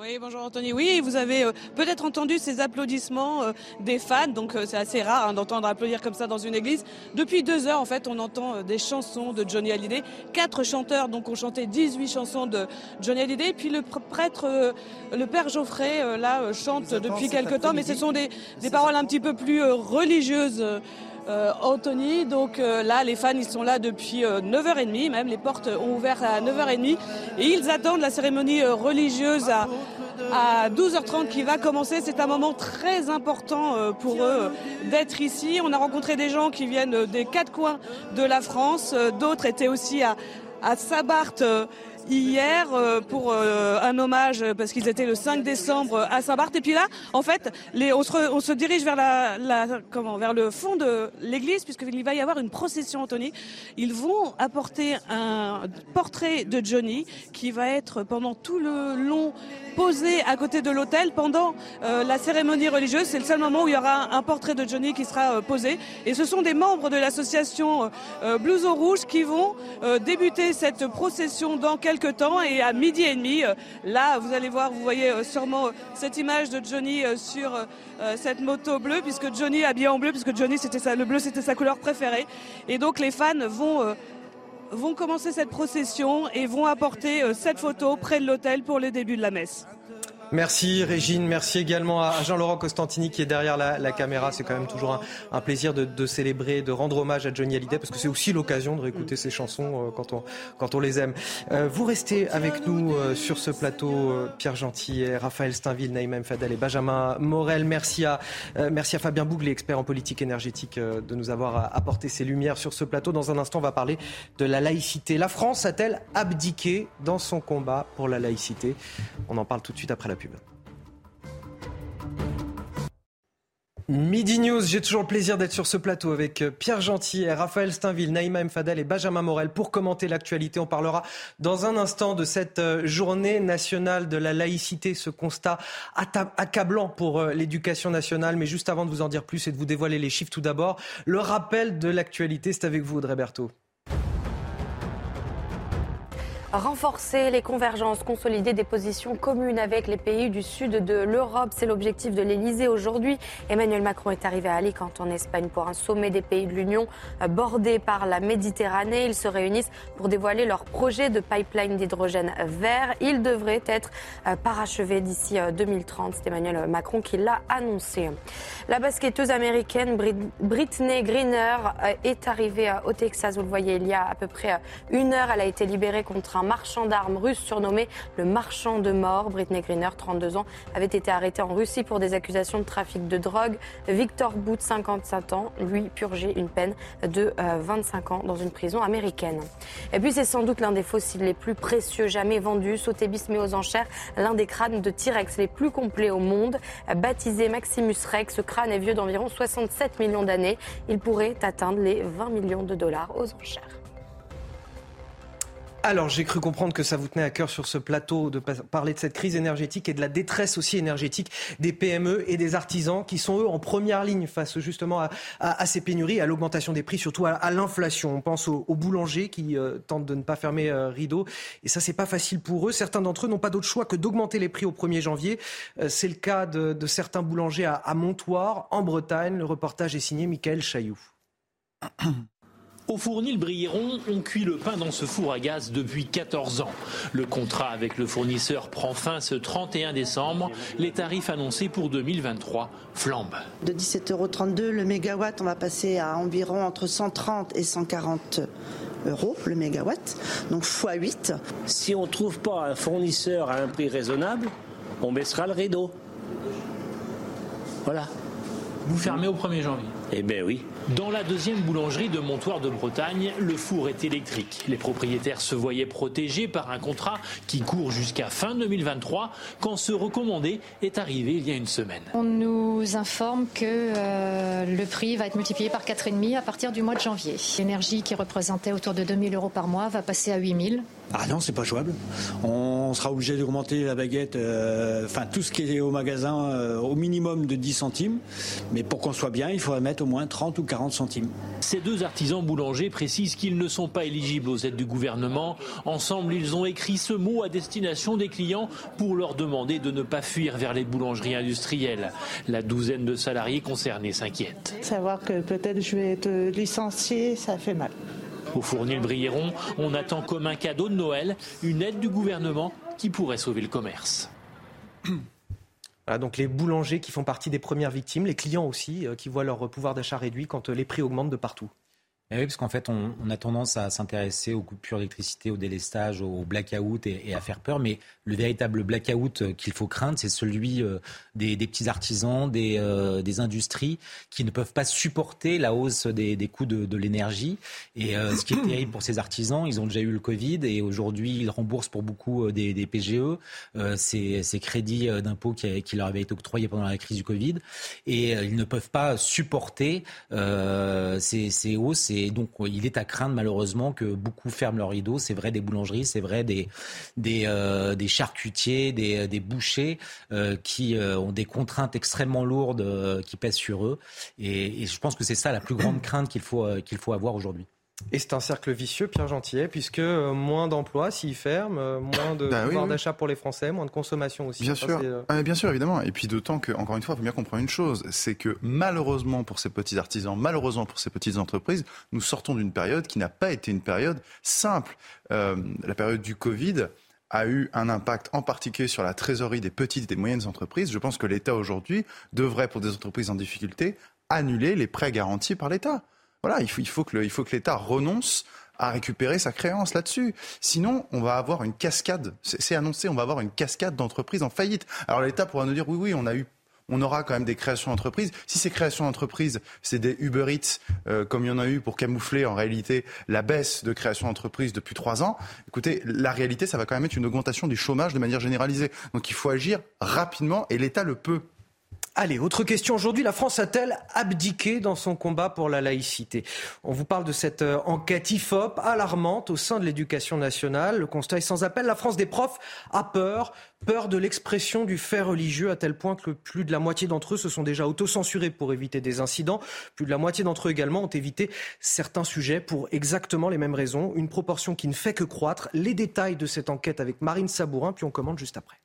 Oui, bonjour Anthony. Oui, vous avez euh, peut-être entendu ces applaudissements euh, des fans, donc euh, c'est assez rare hein, d'entendre applaudir comme ça dans une église. Depuis deux heures, en fait, on entend des chansons de Johnny Hallyday. Quatre chanteurs donc ont chanté 18 chansons de Johnny Hallyday. Puis le prêtre, le père Geoffrey, là, chante depuis quelque temps, mais ce sont des, des, paroles un petit peu plus religieuses. Euh, Anthony. Donc euh, là, les fans, ils sont là depuis euh, 9h30, même les portes ont ouvert à 9h30 et ils attendent la cérémonie euh, religieuse à, à 12h30 qui va commencer. C'est un moment très important euh, pour eux d'être ici. On a rencontré des gens qui viennent des quatre coins de la France. D'autres étaient aussi à, à Saint-Barth hier euh, pour euh, un hommage parce qu'ils étaient le 5 décembre à Saint-Barth. Et puis là, en fait, les, on, se on, se dirige vers, la, la, comment, vers le fond de l'église puisqu'il va y avoir une procession, Anthony. Ils vont apporter un portrait de Johnny qui va être pendant tout le long posé à côté de l'hôtel pendant euh, la cérémonie religieuse. C'est le seul moment où il y aura un portrait de Johnny qui sera euh, posé. Et ce sont des membres de l'association euh, Blouson Rouge qui vont débuter cette procession dans quelques temps. Et à midi et demi, là, vous allez voir, vous voyez sûrement cette image de Johnny sur cette moto bleue, puisque Johnny habillé en bleu, puisque Johnny, c'était le bleu, c'était sa couleur préférée. Et donc les fans vont vont commencer cette procession et vont apporter euh, cette photo près de l'hôtel pour le début de la messe. Merci Régine, merci également à Jean-Laurent Costantini qui est derrière la, caméra. C'est quand même toujours un, plaisir de, célébrer, de rendre hommage à Johnny Hallyday parce que c'est aussi l'occasion de réécouter ses chansons euh, quand, on, quand on les aime. Euh, vous restez avec nous euh, sur ce plateau, Pierre Gentil, Raphaël Steinville, Naïm Fadel et Benjamin Morel. Merci à, merci à Fabien Bouglé, expert en politique énergétique, de nous avoir apporté ses lumières sur ce plateau. Dans un instant, on va parler de la laïcité. La France a-t-elle abdiqué dans son combat pour la laïcité? On en parle tout de suite après la Midi News, j'ai toujours le plaisir d'être sur ce plateau avec euh, Pierre Gentil, Raphaël Steinville, Naïma Mfadel et Benjamin Morel pour commenter l'actualité. On parlera dans un instant de cette euh, journée nationale de la laïcité, ce constat accablant pour euh, l'éducation nationale. Mais juste avant de vous en dire plus et de vous dévoiler les chiffres tout d'abord, le rappel de l'actualité, c'est avec vous Audrey Berthaud. Renforcer les convergences, consolider des positions communes avec les pays du sud de l'Europe. C'est l'objectif de l'Elysée aujourd'hui. Emmanuel Macron est arrivé à Alicante en Espagne pour un sommet des pays de l'Union euh, bordé par la Méditerranée. Ils se réunissent pour dévoiler leur projet de pipeline d'hydrogène vert. Il devrait être euh, parachevé d'ici 2030. Euh, C'est Emmanuel Macron qui l'a annoncé. La basketteuse américaine Britney Greener est arrivée au Texas. Vous le voyez, il y a à peu près une heure. Elle a été libérée contre un un marchand d'armes russe surnommé le marchand de mort. Britney Greener, 32 ans, avait été arrêté en Russie pour des accusations de trafic de drogue. Victor Bout, 55 ans, lui purgeait une peine de 25 euh, ans dans une prison américaine. Et puis c'est sans doute l'un des fossiles les plus précieux jamais vendus. Sotheby's met aux enchères l'un des crânes de T-Rex les plus complets au monde. Baptisé Maximus Rex, ce crâne est vieux d'environ 67 millions d'années. Il pourrait atteindre les 20 millions de dollars aux enchères. Alors, j'ai cru comprendre que ça vous tenait à cœur sur ce plateau de parler de cette crise énergétique et de la détresse aussi énergétique des PME et des artisans qui sont eux en première ligne face justement à, ces pénuries, à l'augmentation des prix, surtout à, l'inflation. On pense aux, boulangers qui euh, tentent de ne pas fermer euh, rideau et ça c'est pas facile pour eux. Certains d'entre eux n'ont pas d'autre choix que d'augmenter les prix au 1er janvier. Euh, c'est le cas de, de, certains boulangers à, Montoire, en Bretagne. Le reportage est signé Michael Chailloux. Au fournil Brilleron, on cuit le pain dans ce four à gaz depuis 14 ans. Le contrat avec le fournisseur prend fin ce 31 décembre. Les tarifs annoncés pour 2023 flambent. De 17,32 euros le mégawatt, on va passer à environ entre 130 et 140 euros le mégawatt, donc x8. Si on ne trouve pas un fournisseur à un prix raisonnable, on baissera le rideau. Voilà. Vous fermez au 1er janvier Eh bien oui. Dans la deuxième boulangerie de Montoire de Bretagne, le four est électrique. Les propriétaires se voyaient protégés par un contrat qui court jusqu'à fin 2023 quand ce recommandé est arrivé il y a une semaine. On nous informe que euh, le prix va être multiplié par 4,5 à partir du mois de janvier. L'énergie qui représentait autour de 2000 euros par mois va passer à 8000. Ah non, c'est pas jouable. On sera obligé d'augmenter la baguette, euh, enfin tout ce qui est au magasin, euh, au minimum de 10 centimes. Mais pour qu'on soit bien, il faudrait mettre au moins 30 ou 40 centimes. Ces deux artisans boulangers précisent qu'ils ne sont pas éligibles aux aides du gouvernement. Ensemble, ils ont écrit ce mot à destination des clients pour leur demander de ne pas fuir vers les boulangeries industrielles. La douzaine de salariés concernés s'inquiètent. Savoir que peut-être je vais être licencié, ça fait mal. Au fournil Brilleron, on attend comme un cadeau de Noël une aide du gouvernement qui pourrait sauver le commerce. Donc les boulangers qui font partie des premières victimes, les clients aussi, euh, qui voient leur pouvoir d'achat réduit quand euh, les prix augmentent de partout. Eh oui, parce qu'en fait, on, a tendance à s'intéresser aux coupures d'électricité, au délestage, au blackout et, et, à faire peur. Mais le véritable blackout euh, qu'il faut craindre, c'est celui euh, des, petits artisans, des, euh, des, industries qui ne peuvent pas supporter la hausse des, coûts de, l'énergie. Et ce qui est terrible pour ces artisans, ils ont déjà eu le Covid et aujourd'hui, ils remboursent pour beaucoup des, PGE, ces, crédits d'impôt qui, leur avaient été octroyés pendant la crise du Covid. Et ils ne peuvent pas supporter ces, hausses. Et donc, il est à craindre malheureusement que beaucoup ferment leurs rideaux. C'est vrai des boulangeries, c'est vrai des, des, euh, charcutiers, des, des bouchers euh, qui euh, ont des contraintes extrêmement lourdes qui pèsent sur eux. Et, et je pense que c'est ça la plus grande crainte qu'il faut, qu'il faut avoir aujourd'hui. Et c'est un cercle vicieux, Pierre Gentillet, puisque euh, moins d'emplois s'ils ferment, euh, moins de bah pouvoir d'achat pour les Français, moins de consommation aussi. Bien sûr, euh, ah, bien sûr, évidemment. Et puis d'autant que, encore une fois, il faut bien comprendre une chose, c'est que malheureusement pour ces petits artisans, malheureusement pour ces petites entreprises, nous sortons d'une période qui n'a pas été une période simple. la période du Covid a eu un impact en particulier sur la trésorerie des petites et des moyennes entreprises, je pense que l'État aujourd'hui devrait, pour des entreprises en difficulté, annuler les prêts garantis par l'État. Voilà, il faut, faut que l'État renonce à récupérer sa créance là-dessus. Sinon, on va avoir une cascade, c'est annoncé, on va avoir une cascade d'entreprises en faillite. Alors l'État pourra nous dire oui, oui, on a eu on aura quand même des créations d'entreprises. Si ces créations d'entreprises, c'est des Uber Eats, euh, comme il y en a eu pour camoufler en réalité la baisse de création d'entreprises depuis trois ans, écoutez, la réalité, ça va quand même être une augmentation du chômage de manière généralisée. Donc il faut agir rapidement et l'État le peut. Allez, autre question aujourd'hui. La France a-t-elle abdiqué dans son combat pour la laïcité? On vous parle de cette euh, enquête IFOP alarmante au sein de l'éducation nationale. Le constat est sans appel. La France des profs a peur, peur de l'expression du fait religieux à tel point que plus de la moitié d'entre eux se sont déjà autocensurés pour éviter des incidents. Plus de la moitié d'entre eux également ont évité certains sujets pour exactement les mêmes raisons. Une proportion qui ne fait que croître. Les détails de cette enquête avec Marine Sabourin, puis on commande juste après.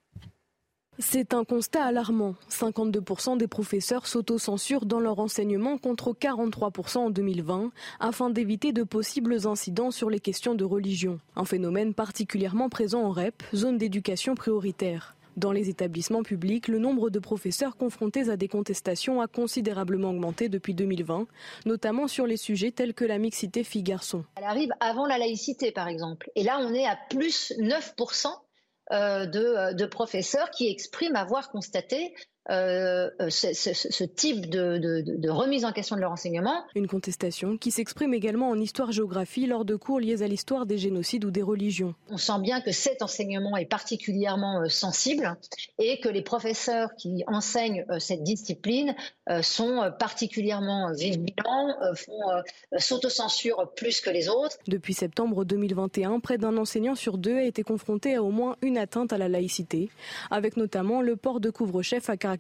C'est un constat alarmant. 52% des professeurs s'autocensurent dans leur enseignement contre 43% en 2020 afin d'éviter de possibles incidents sur les questions de religion. Un phénomène particulièrement présent en REP, zone d'éducation prioritaire. Dans les établissements publics, le nombre de professeurs confrontés à des contestations a considérablement augmenté depuis 2020, notamment sur les sujets tels que la mixité filles-garçons. Elle arrive avant la laïcité, par exemple. Et là, on est à plus 9% euh, de, de, professeurs qui expriment avoir constaté euh, euh, ce, ce, ce, type de, de, de, remise en question de leur enseignement. Une contestation qui s'exprime également en histoire-géographie lors de cours liés à l'histoire des génocides ou des religions. On sent bien que cet enseignement est particulièrement euh, sensible et que les professeurs qui enseignent cette discipline sont particulièrement vigilants, font s'autocensurent plus que les autres. Depuis septembre 2021, près d'un enseignant sur deux a été confronté à au moins une atteinte à la laïcité, avec notamment le port de couvre-chef à caractère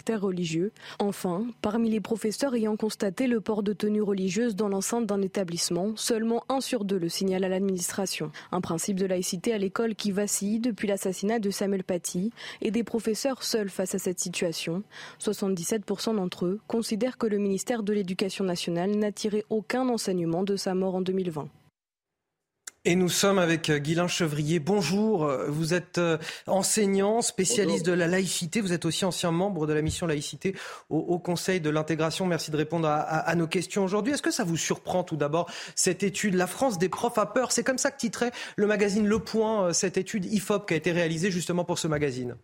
Enfin, parmi les professeurs ayant constaté le port de tenue religieuse dans l'enceinte d'un établissement, seulement un sur deux le signale à l'administration. Un principe de laïcité à l'école qui vacille depuis l'assassinat de Samuel Paty et des professeurs seuls face à cette situation. 77% d'entre eux considèrent que le ministère de l'Éducation nationale n'a tiré aucun enseignement de sa mort en 2020. Et nous sommes avec euh, Guylain Chevrier. Bonjour, euh, vous êtes euh, enseignant, spécialiste de la laïcité. Vous êtes aussi ancien membre de la mission laïcité au, Conseil de l'intégration. Merci de répondre à, nos questions aujourd'hui. Est-ce que ça vous surprend tout d'abord cette étude? La France des profs a peur. C'est comme ça que titrait le magazine Le Point, cette étude IFOP qui a été réalisée justement pour ce magazine.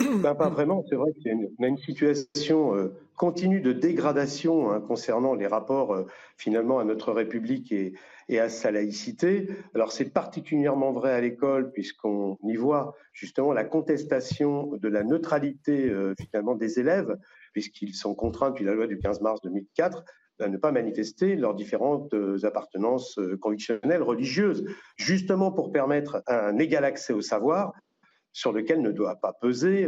Ben, pas vraiment. C'est vrai y a une, situation continue de dégradation hein, concernant les rapports finalement à notre République et, à sa laïcité. Alors c'est particulièrement vrai à l'école puisqu'on y voit justement la contestation de la neutralité euh, finalement des élèves puisqu'ils sont contraints depuis la loi du 15 mars 2004 à ne pas manifester leurs différentes euh, appartenances euh, convictionnelles religieuses, justement pour permettre un égal accès au savoir sur lequel ne doit pas peser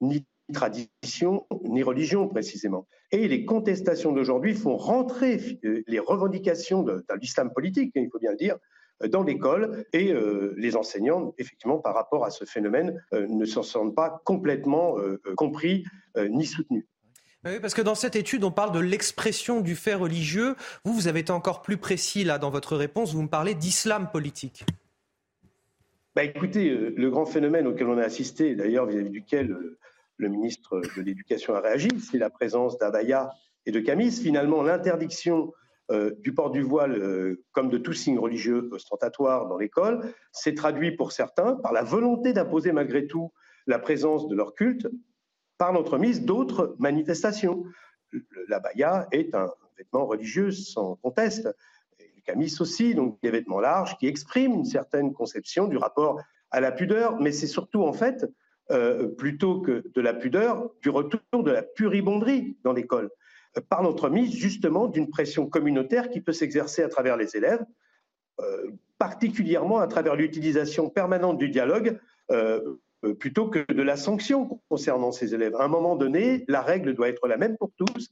ni tradition ni religion précisément. Et les contestations d'aujourd'hui font rentrer euh, les revendications de, l'islam politique, il faut bien le dire, euh, dans l'école et euh, les enseignants, effectivement, par rapport à ce phénomène, ne s'en sentent pas complètement compris ni soutenus. Oui, parce que dans cette étude, on parle de l'expression du fait religieux. Vous, vous avez été encore plus précis là dans votre réponse. Vous me parlez d'islam politique. Bah, écoutez, le grand phénomène auquel on a assisté, d'ailleurs vis-à-vis duquel le ministre de l'Éducation a réagi, c'est la présence d'Abaya et de Camis. Finalement, l'interdiction euh, du port du voile euh, comme de tout signe religieux ostentatoire dans l'école s'est traduit pour certains par la volonté d'imposer malgré tout la présence de leur culte par l'entremise d'autres manifestations. L'abaya est un vêtement religieux sans conteste. le camis aussi, donc des vêtements larges qui expriment une certaine conception du rapport à la pudeur, mais c'est surtout en fait euh, plutôt que de la pudeur, du retour de la puribonderie dans l'école, euh, par l'entremise justement d'une pression communautaire qui peut s'exercer à travers les élèves, euh, particulièrement à travers l'utilisation permanente du dialogue plutôt que de la sanction concernant ces élèves. À un moment donné, la règle doit être la même pour tous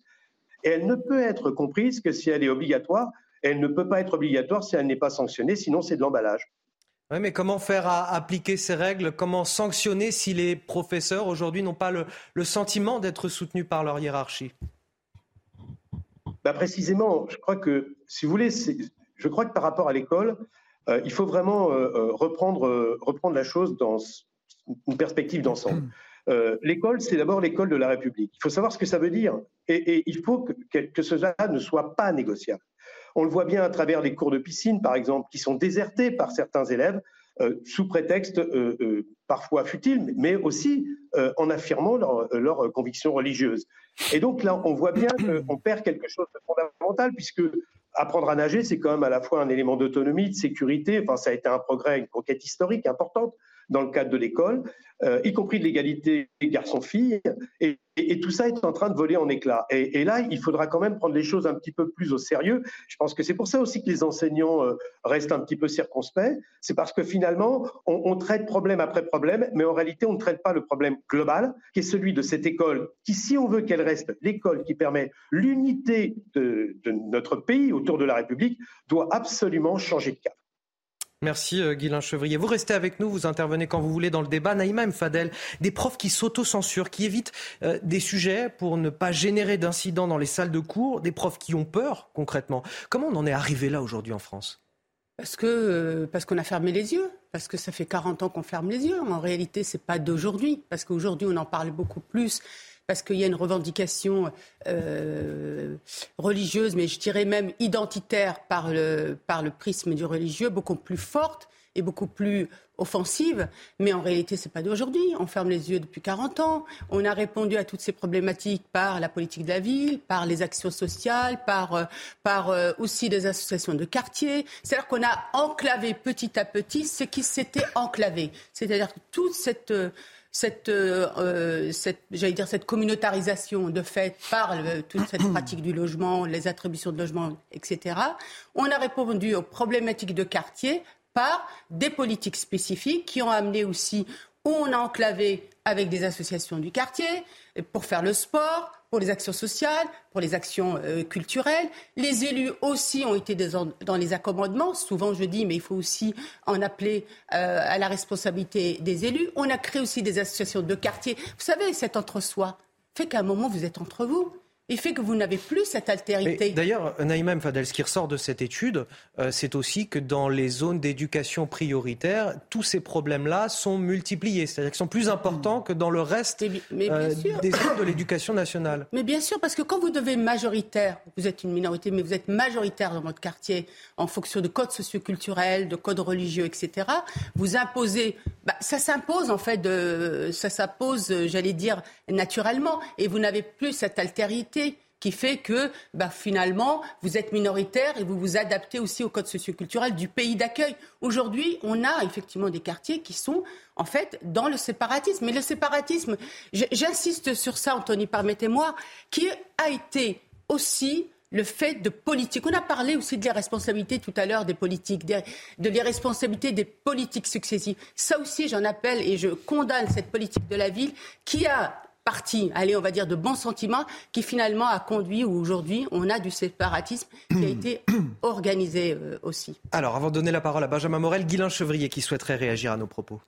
et elle ne peut être comprise que si elle est obligatoire. Elle ne peut pas être obligatoire si elle n'est pas sanctionnée, sinon c'est de l'emballage. Oui, mais comment faire appliquer ces règles? Comment sanctionner si les professeurs aujourd'hui n'ont pas le, sentiment d'être soutenus par leur hiérarchie? Bah Précisément, je crois que, si vous voulez, je crois que par rapport à l'école, il faut vraiment reprendre, reprendre la chose dans une perspective d'ensemble. l'école, c'est d'abord l'école de la République. Il faut savoir ce que ça veut dire. Et, il faut que, que cela ne soit pas négociable. On le voit bien à travers les cours de piscine, par exemple, qui sont désertés par certains élèves euh, sous prétexte euh, euh, parfois futile, mais aussi en affirmant leurs convictions religieuses. Et donc là, on voit bien qu'on perd quelque chose de fondamental, puisque apprendre à nager, c'est quand même à la fois un élément d'autonomie, de sécurité. Enfin, ça a été un progrès, une conquête historique importante dans le cadre de l'école, euh, y compris de l'égalité garçons-filles. Et, tout ça est en train de voler en éclats. Et, là, il faudra quand même prendre les choses un petit peu plus au sérieux. Je pense que c'est pour ça aussi que les enseignants euh, restent un petit peu circonspects. C'est parce que finalement, on, traite problème après problème, mais en réalité, on ne traite pas le problème global, qui est celui de cette école, qui, si on veut qu'elle reste l'école qui permet l'unité de, de notre pays autour de la République, doit absolument changer de cap. Merci euh, Guylain Chevrier. Vous restez avec nous, vous intervenez quand vous voulez dans le débat. Naïma Fadel, des profs qui s'auto-censurent, qui évitent euh, des sujets pour ne pas générer d'incidents dans les salles de cours, des profs qui ont peur concrètement. Comment on en est arrivé là aujourd'hui en France? Parce que euh, parce qu'on a fermé les yeux, parce que ça fait 40 ans qu'on ferme les yeux. En réalité, c'est pas d'aujourd'hui, parce qu'aujourd'hui on en parle beaucoup plus parce qu'il y a une revendication euh, religieuse, mais je dirais même identitaire par le, par le prisme du religieux, beaucoup plus forte et beaucoup plus offensive, mais en réalité, ce n'est pas d'aujourd'hui. On ferme les yeux depuis 40 ans. On a répondu à toutes ces problématiques par la politique de la ville, par les actions sociales, par, euh, par euh, aussi des associations de quartier. C'est-à-dire qu'on a enclavé petit à petit ce qui s'était enclavé. C'est-à-dire que toute cette cette, euh, euh, cette j'allais dire, cette communautarisation de fait par toute cette pratique du logement, les attributions de logement, etc. On a répondu aux problématiques de quartier par des politiques spécifiques qui ont amené aussi où on a enclavé avec des associations du quartier pour faire le sport, pour les actions sociales, pour les actions euh, culturelles. Les élus aussi ont été dans les accommodements. Souvent, je dis, mais il faut aussi en appeler euh, à la responsabilité des élus. On a créé aussi des associations de quartier. Vous savez, cet entre-soi fait qu'à un moment, vous êtes entre vous il fait que vous n'avez plus cette altérité. D'ailleurs, Naïma Fadel, ce qui ressort de cette étude, euh, c'est aussi que dans les zones d'éducation prioritaire, tous ces problèmes-là sont multipliés, c'est-à-dire qu'ils sont plus importants que dans le reste euh, des zones de l'éducation nationale. Mais bien sûr, parce que quand vous devez majoritaire, vous êtes une minorité, mais vous êtes majoritaire dans votre quartier en fonction de codes socioculturels, de codes religieux, etc., vous imposez, bah, ça s'impose en fait, de, ça s'impose, j'allais dire, naturellement, et vous n'avez plus cette altérité qui fait que bah, finalement, vous êtes minoritaire et vous vous adaptez aussi au code socioculturel du pays d'accueil. Aujourd'hui, on a effectivement des quartiers qui sont en fait dans le séparatisme. Mais le séparatisme, j'insiste sur ça, Anthony, permettez-moi, qui a été aussi le fait de politique. On a parlé aussi de l'irresponsabilité tout à l'heure des politiques, de l'irresponsabilité des politiques successives. Ça aussi, j'en appelle et je condamne cette politique de la ville qui a partie, allez, on va dire, de bons sentiments qui finalement a conduit où aujourd'hui on a du séparatisme qui a été organisé euh, aussi. Alors, avant de donner la parole à Benjamin Morel, Guilain Chevrier qui souhaiterait réagir à nos propos.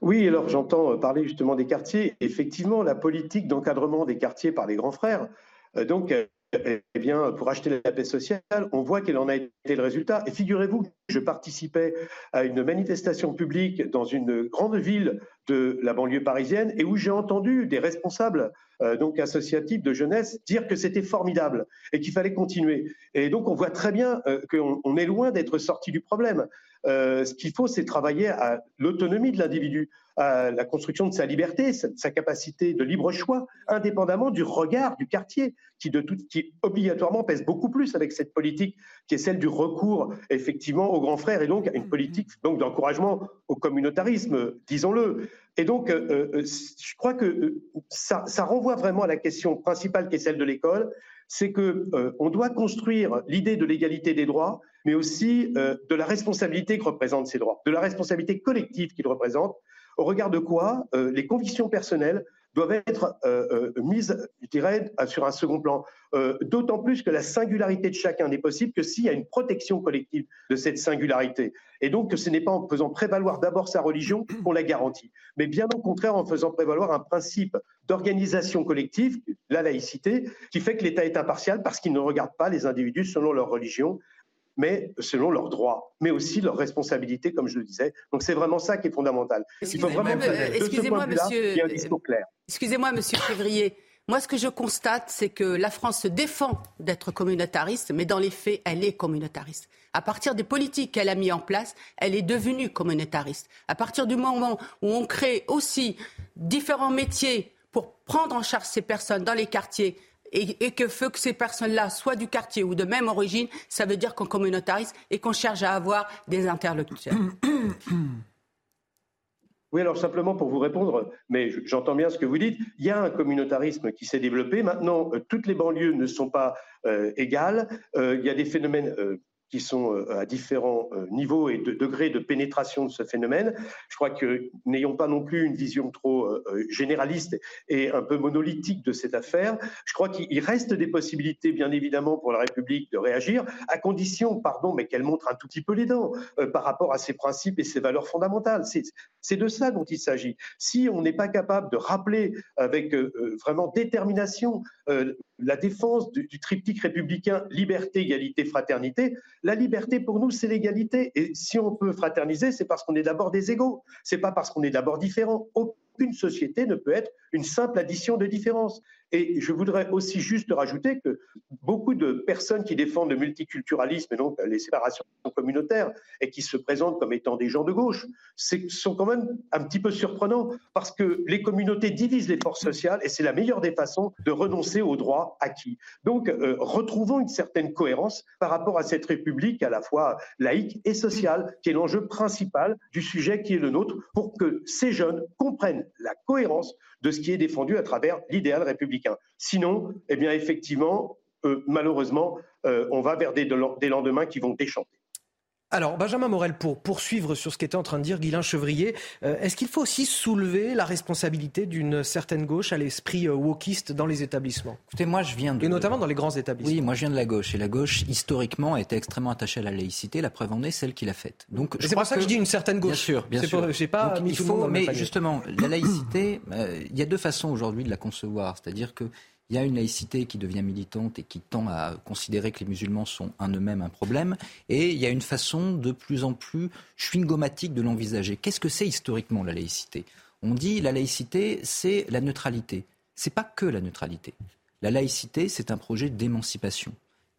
Oui, alors j'entends parler justement des quartiers. Effectivement, la politique d'encadrement des quartiers par les grands frères, euh, donc euh, eh bien, pour acheter la paix sociale, on voit quel en a été le résultat. Et figurez-vous je participais à une manifestation publique dans une grande ville de la banlieue parisienne et où j'ai entendu des responsables euh, donc associatifs de jeunesse dire que c'était formidable et qu'il fallait continuer. Et donc on voit très bien euh, qu'on est loin d'être sorti du problème. Euh, ce qu'il faut, c'est travailler à l'autonomie de l'individu, à la construction de sa liberté, sa, capacité de libre choix, indépendamment du regard du quartier, qui, de tout, qui obligatoirement pèse beaucoup plus avec cette politique qui est celle du recours effectivement aux grands frères et donc une politique donc d'encouragement au communautarisme, disons-le. Et donc, euh, euh, je crois que ça, ça renvoie vraiment à la question principale qui est celle de l'école, c'est que on doit construire l'idée de l'égalité des droits mais aussi euh, de la responsabilité que représentent ces droits, de la responsabilité collective qu'ils représentent, au regard de quoi euh, les convictions personnelles doivent être euh, mises, je dirais, sur un second plan. D'autant plus que la singularité de chacun n'est possible que s'il y a une protection collective de cette singularité. Et donc que ce n'est pas en faisant prévaloir d'abord sa religion qu'on la garantit, mais bien au contraire en faisant prévaloir un principe d'organisation collective, la laïcité, qui fait que l'État est impartial parce qu'il ne regarde pas les individus selon leur religion, mais selon leurs droits, mais aussi leurs responsabilités, comme je le disais. Donc c'est vraiment ça qui est fondamental. Il faut vraiment excusez-moi, monsieur, Excusez-moi, monsieur Février. Moi, ce que je constate, c'est que la France se défend d'être communautariste, mais dans les faits, elle est communautariste. À partir des politiques qu'elle a mis en place, elle est devenue communautariste. À partir du moment où on crée aussi différents métiers pour prendre en charge ces personnes dans les quartiers, et, que, que ces personnes-là soient du quartier ou de même origine, ça veut dire qu'on communautarise et qu'on cherche à avoir des interlocuteurs. Oui, alors simplement pour vous répondre, mais j'entends bien ce que vous dites, il y a un communautarisme qui s'est développé. Maintenant, euh, toutes les banlieues ne sont pas euh, égales. Euh, il y a des phénomènes qui sont euh, à différents euh, niveaux et de degrés de pénétration de ce phénomène. Je crois que n'ayons pas non plus une vision trop euh, généraliste et un peu monolithique de cette affaire. Je crois qu'il reste des possibilités, bien évidemment, pour la République de réagir, à condition, pardon, mais qu'elle montre un tout petit peu les dents par rapport à ses principes et ses valeurs fondamentales. C'est de ça dont il s'agit. Si on n'est pas capable de rappeler avec vraiment détermination la défense du, triptyque républicain liberté, égalité, fraternité, la liberté pour nous, c'est l'égalité. Et si on peut fraterniser, c'est parce qu'on est d'abord des égaux. C'est pas parce qu'on est d'abord différents. Aucune société ne peut être une simple addition de différences. Et je voudrais aussi juste rajouter que beaucoup de personnes qui défendent le multiculturalisme et donc les séparations communautaires et qui se présentent comme étant des gens de gauche sont quand même un petit peu surprenants parce que les communautés divisent les forces sociales et c'est la meilleure des façons de renoncer aux droits acquis. Donc euh, retrouvons une certaine cohérence par rapport à cette République à la fois laïque et sociale qui est l'enjeu principal du sujet qui est le nôtre pour que ces jeunes comprennent la cohérence de qui est défendu à travers l'idéal républicain. Sinon, eh bien, effectivement, euh, malheureusement, euh, on va vers des, des lendemains qui vont déchanter. Alors, Benjamin Morel, pour poursuivre sur ce qu'était en train de dire Guilain Chevrier, euh, est-ce qu'il faut aussi soulever la responsabilité d'une certaine gauche à l'esprit wokiste dans les établissements? Écoutez, moi je viens de... Et notamment dans les grands établissements. Oui, moi je viens de la gauche. Et la gauche, historiquement, a été extrêmement attachée à la laïcité. La preuve en est celle qui l'a faite. Donc, c'est pour ça que... je dis une certaine gauche. Bien sûr, bien sûr. J'ai pas mis il faut, Mais justement, la laïcité, il y a deux façons aujourd'hui de la concevoir. C'est-à-dire que il y a une laïcité qui devient militante et qui tend à considérer que les musulmans sont en eux-mêmes un problème. Et il y a une façon de plus en plus chewingomatique de l'envisager. Qu'est-ce que c'est historiquement la laïcité? On dit la laïcité, c'est la neutralité. C'est pas que la neutralité. La laïcité, c'est un projet d'émancipation.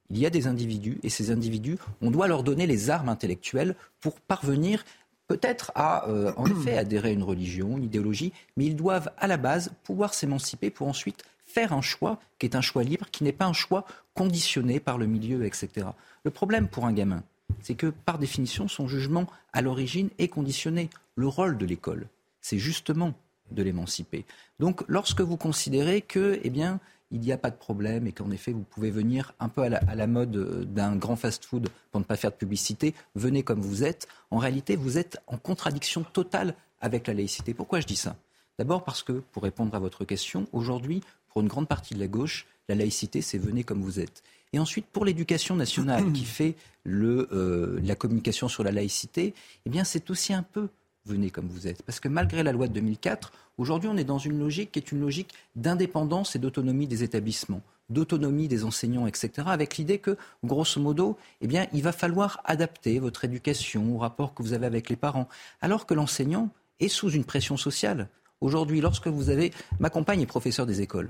Il y a des individus et ces individus, on doit leur donner les armes intellectuelles pour parvenir peut-être à, euh, en effet, adhérer à une religion, une idéologie, mais ils doivent à la base pouvoir s'émanciper pour ensuite faire un choix qui est un choix libre, qui n'est pas un choix conditionné par le milieu, etc. Le problème pour un gamin, c'est que par définition, son jugement à l'origine est conditionné. Le rôle de l'école, c'est justement de l'émanciper. Donc, lorsque vous considérez que, eh bien, il n'y a pas de problème et qu'en effet, vous pouvez venir un peu à la, à la mode euh, d'un grand fast-food pour ne pas faire de publicité, venez comme vous êtes. En réalité, vous êtes en contradiction totale avec la laïcité. Pourquoi je dis ça? D'abord parce que, pour répondre à votre question, aujourd'hui, pour une grande partie de la gauche, la laïcité, c'est venez comme vous êtes. Et ensuite, pour l'éducation nationale qui fait le, euh, la communication sur la laïcité, eh bien, c'est aussi un peu venez comme vous êtes. Parce que malgré la loi de 2004, aujourd'hui, on est dans une logique qui est une logique d'indépendance et d'autonomie des établissements, d'autonomie des enseignants, etc., avec l'idée que, grosso modo, eh bien, il va falloir adapter votre éducation au rapport que vous avez avec les parents, alors que l'enseignant est sous une pression sociale. Aujourd'hui, lorsque vous avez... Ma compagne est professeure des écoles.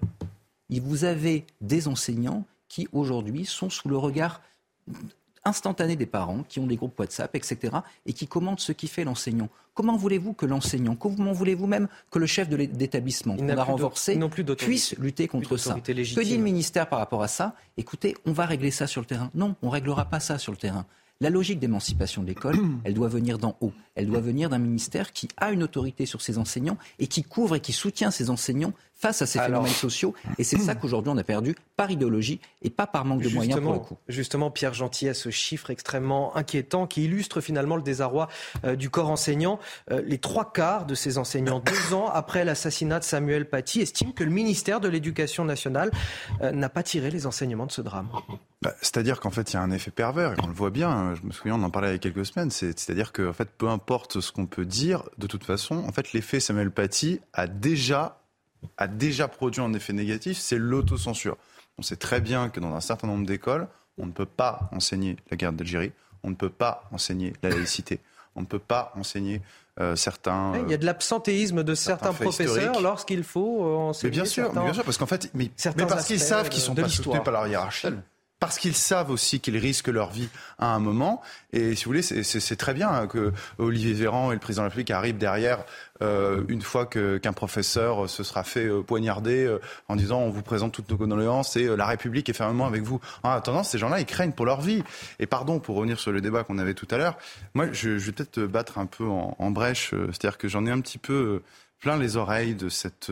Vous avez des enseignants qui, aujourd'hui, sont sous le regard instantané des parents, qui ont des groupes WhatsApp, etc., et qui commandent ce qui fait l'enseignant. Comment voulez-vous que l'enseignant, comment voulez-vous même que le chef d'établissement qu'on a renforcé puisse lutter contre ça Que dit le ministère par rapport à ça? Écoutez, on va régler ça sur le terrain. Non, on ne réglera pas ça sur le terrain. La logique d'émancipation de l'école, elle doit venir d'en haut. Elle doit venir d'un ministère qui a une autorité sur ses enseignants et qui couvre et qui soutient ses enseignants face à ces phénomènes sociaux. Et c'est ça qu'aujourd'hui on a perdu par idéologie et pas par manque de moyens pour le coup. Justement, Pierre Gentil a ce chiffre extrêmement inquiétant qui illustre finalement le désarroi euh, du corps enseignant. Euh, les trois quarts de ces enseignants, deux ans après l'assassinat de Samuel Paty, estiment que le ministère de l'Éducation nationale euh, n'a pas tiré les enseignements de ce drame. Bah, c'est-à-dire qu'en fait, il y a un effet pervers, et on le voit bien. Je me souviens, on en parlait il y a quelques semaines. C'est-à-dire qu'en fait, peu importe ce qu'on peut dire, de toute façon, en fait, l'effet Samuel Paty a déjà a déjà produit un effet négatif, c'est l'autocensure. On sait très bien que dans un certain nombre d'écoles, On ne peut pas enseigner la guerre d'Algérie, on ne peut pas enseigner la laïcité, on ne peut pas enseigner euh, certains. Il y a de l'absentéisme de certains, professeurs lorsqu'il faut enseigner. Mais bien sûr, bien sûr, parce qu'en fait, mais, mais parce qu'ils savent qu'ils sont pas soutenus par leur hiérarchie parce qu'ils savent aussi qu'ils risquent leur vie à un moment. Et si vous voulez, c'est très bien que Olivier Véran et le président de la République arrivent derrière euh, une fois qu'un professeur se sera fait euh, poignarder euh, en disant on vous présente toutes nos condoléances et la République est fermement avec vous. En attendant, ces gens-là, ils craignent pour leur vie. Et pardon, pour revenir sur le débat qu'on avait tout à l'heure, moi, je, je, vais peut-être battre un peu en, en brèche. C'est-à-dire que j'en ai un petit peu plein les oreilles de cette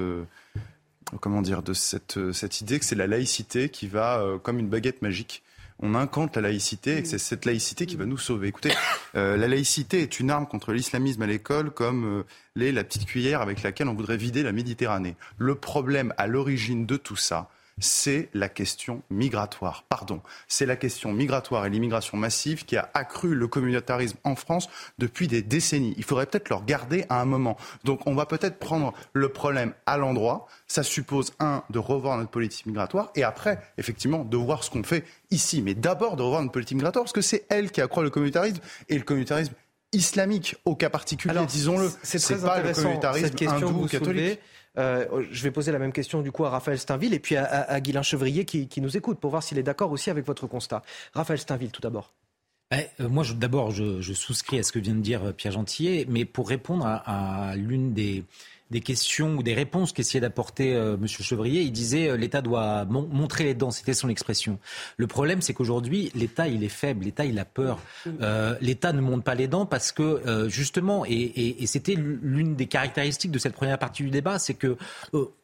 comment dire, de cette, euh, cette idée que c'est la laïcité qui va, euh, comme une baguette magique, on incante la laïcité et que c'est cette laïcité qui va nous sauver. Écoutez, euh, la laïcité est une arme contre l'islamisme à l'école comme l'est la petite cuillère avec laquelle on voudrait vider la Méditerranée. Le problème à l'origine de tout ça, c'est la question migratoire. Pardon, c'est la question migratoire et l'immigration massive qui a accru le communautarisme en France depuis des décennies. Il faudrait peut-être le regarder à un moment. Donc on va peut-être prendre le problème à l'endroit. Ça suppose, un, de revoir notre politique migratoire et après, effectivement, de voir ce qu'on fait ici. Mais d'abord de revoir notre politique migratoire parce que c'est elle qui accroît le communautarisme et le communautarisme islamique au cas particulier, disons-le. C'est pas le communautarisme cette question hindou catholique. Euh, je vais poser la même question du coup à Raphaël Steinville et puis à, à, Guylain Chevrier qui, nous écoute pour voir s'il est d'accord aussi avec votre constat. Raphaël Steinville tout d'abord. Euh, moi, d'abord, je, souscris à ce que vient de dire euh, Pierre Gentillet, mais pour répondre à l'une des, des questions ou des réponses qu'essayait d'apporter euh, M. Chevrier. Il disait euh, l'État doit montrer les dents, c'était son expression. Le problème, c'est qu'aujourd'hui, l'État, il est faible, l'État, il a peur. Euh, L'État ne monte pas les dents parce que, justement, et, et c'était l'une des caractéristiques de cette première partie du débat, c'est que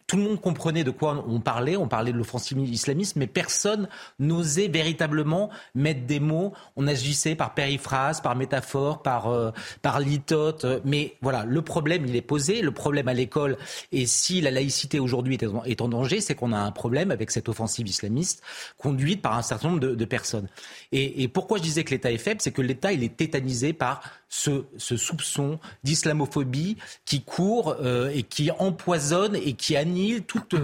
tout le monde comprenait de quoi on parlait, on parlait de l'offensive islamiste, mais personne n'osait véritablement mettre des mots. On agissait par périphrase, par métaphore, par, euh, par litote. Mais voilà, le problème, il est posé. Le problème à l'école, et si la laïcité aujourd'hui est, en danger, c'est qu'on a un problème avec cette offensive islamiste conduite par un certain nombre de, personnes. Et, et pourquoi je disais que l'État est faible, c'est que l'État, il est tétanisé par ce, soupçon d'islamophobie qui court euh, et qui empoisonne et qui annihile toute,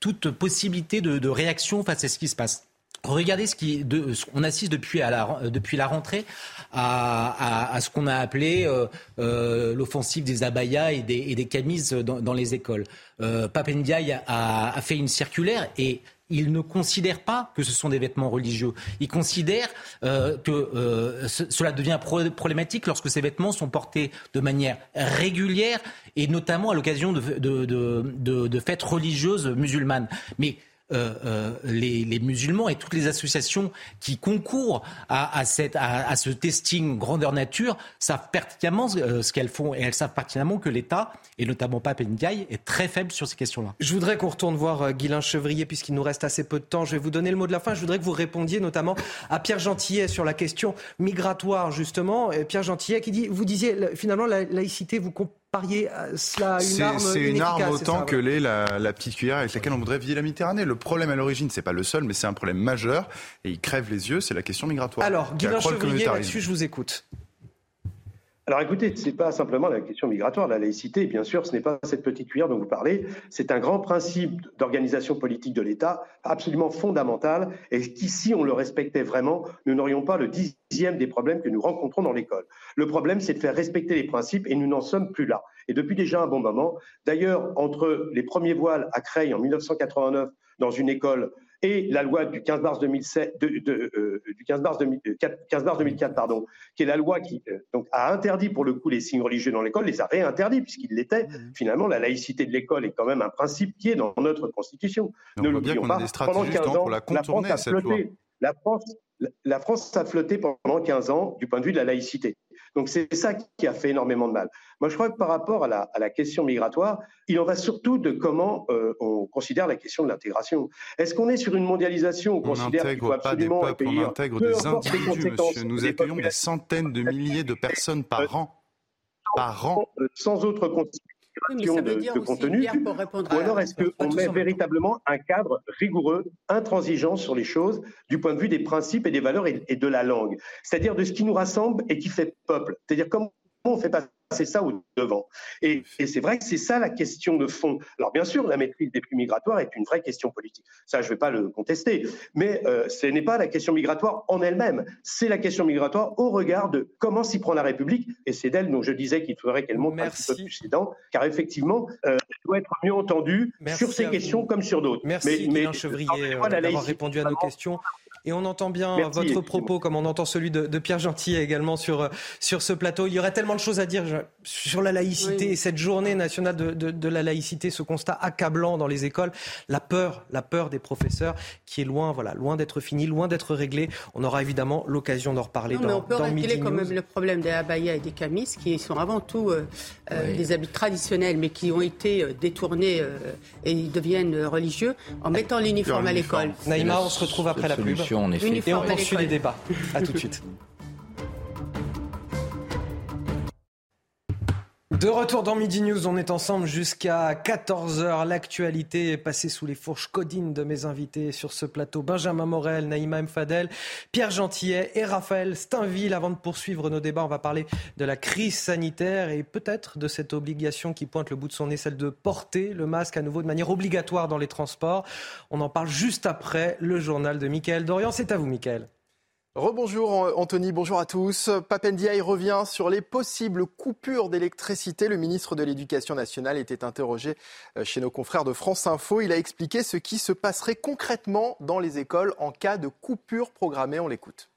toute possibilité de, réaction face à ce qui se passe. Regardez ce qui, de, on assiste depuis, la, rentrée à, ce qu'on a appelé euh, euh, l'offensive des abayas et des, et camises dans, les écoles. Euh, Papendiaï a, fait une circulaire et il ne considère pas que ce sont des vêtements religieux. Il considère euh, que euh, cela devient problématique lorsque ces vêtements sont portés de manière régulière et notamment à l'occasion de, de, fêtes religieuses musulmanes. Mais euh, euh, les, musulmans et toutes les associations qui concourent à, ce testing grandeur nature savent pertinemment euh, ce qu'elles font et elles savent pertinemment que l'État, et notamment Pape Ndiaye, est très faible sur ces questions-là. Je voudrais qu'on retourne voir Guylain Chevrier puisqu'il nous reste assez peu de temps. Je vais vous donner le mot de la fin. Je voudrais que vous répondiez notamment à Pierre Gentillet sur la question migratoire justement. Pierre Gentillet qui dit, vous disiez finalement la laïcité, vous parier cela une arme C'est une arme autant que l'est la, petite cuillère avec laquelle on voudrait vider la Méditerranée. Le problème à l'origine, c'est pas le seul, mais c'est un problème majeur et il crève les yeux, c'est la question migratoire. Alors, Guillaume Chevrier, là-dessus, je vous écoute. Alors écoutez, ce n'est pas simplement la question migratoire. La laïcité, bien sûr, ce n'est pas cette petite cuillère dont vous parlez. C'est un grand principe d'organisation politique de l'État absolument fondamental et qu'ici on le respectait vraiment, nous n'aurions pas le dixième des problèmes que nous rencontrons dans l'école. Le problème, c'est de faire respecter les principes et nous n'en sommes plus là. Et depuis déjà un bon moment, d'ailleurs, entre les premiers voiles à Creil en 1989 dans une école et la loi du 15 mars, 2007, de, euh, du 15 mars, 2004, 15 mars 2004, pardon, qui est la loi qui euh, donc, a interdit pour le coup les signes religieux dans l'école, les a réinterdits puisqu'ils l'étaient. Mmh. Finalement, la laïcité de l'école est quand même un principe qui est dans notre Constitution. ne l'oublions pas. Pendant 15 ans, la, France a flotté, la, France, la France a flotté pendant 15 ans du point de vue de la laïcité. Donc c'est ça qui a fait énormément de mal. Moi, je crois que par rapport à la, question migratoire, il en va surtout de comment euh, on considère la question de l'intégration. Est-ce qu'on est sur une mondialisation où on, considère qu'il faut absolument pas des peuples, on intègre des individus, monsieur. Nous accueillons des centaines de milliers de personnes par an. Par an. Sans autre considération de, contenu. Ou alors est-ce qu'on met véritablement un cadre rigoureux, intransigeant sur les choses du point de vue des principes et des valeurs et, et de la langue? C'est-à-dire de ce qui nous rassemble et qui fait peuple. C'est-à-dire comment on fait passer c'est ça au devant. Et, c'est vrai que c'est ça la question de fond. Alors bien sûr, la maîtrise des flux migratoires est une vraie question politique. Ça, je ne vais pas le contester. Mais euh, ce n'est pas la question migratoire en elle-même. C'est la question migratoire au regard de comment s'y prend la République. Et c'est d'elle dont je disais qu'il faudrait qu'elle monte un petit peu plus car effectivement, euh, elle doit être mieux entendue sur ces questions comme sur d'autres. Merci, mais, Chevrier, euh, d'avoir répondu à nos questions. Et on entend bien votre propos, comme on entend celui de, Pierre Gentil également sur, sur ce plateau. Il y aurait tellement de choses à dire sur la laïcité et cette journée nationale de, de, la laïcité, ce constat accablant dans les écoles, la peur, la peur des professeurs qui est loin, voilà, loin d'être finie, loin d'être réglée. On aura évidemment l'occasion d'en reparler non, dans, mais on peut régler quand même le problème des abayas et des camis, qui sont avant tout euh, euh, des habits traditionnels, mais qui ont été euh, détournés et ils deviennent religieux en mettant l'uniforme à l'école. Naïma, on se retrouve après la pub. Et on poursuit les débats. À tout de suite. De retour dans Midi News, on est ensemble jusqu'à 14h. L'actualité est passée sous les fourches codines de mes invités sur ce plateau. Benjamin Morel, Naïma Mfadel, Pierre Gentillet et Raphaël Steinville. Avant de poursuivre nos débats, on va parler de la crise sanitaire et peut-être de cette obligation qui pointe le bout de son nez, celle de porter le masque à nouveau de manière obligatoire dans les transports. On en parle juste après le journal de Mickaël Dorian. C'est à vous, Mickaël. Rebonjour Anthony, bonjour à tous. Papendiaï revient sur les possibles coupures d'électricité. Le ministre de l'Éducation nationale était interrogé euh, chez nos confrères de France Info. Il a expliqué ce qui se passerait concrètement dans les écoles en cas de coupure programmée. On l'écoute.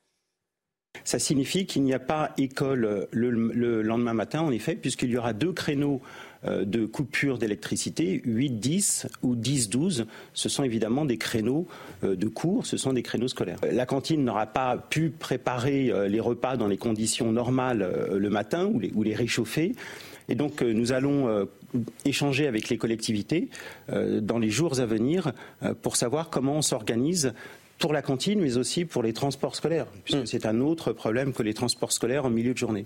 Ça signifie qu'il n'y a pas école le, le lendemain matin, en effet, puisqu'il y aura deux créneaux euh, de coupure d'électricité, 8-10 ou 10-12, ce sont évidemment des créneaux euh, de cours, ce sont des créneaux scolaires. La cantine n'aura pas pu préparer euh, les repas dans les conditions normales le matin ou les, ou les réchauffer. Et donc nous allons échanger avec les collectivités dans les jours à venir pour savoir comment on s'organise pour la cantine, mais aussi pour les transports scolaires, puisque mmh. c'est un autre problème que les transports scolaires en milieu de journée.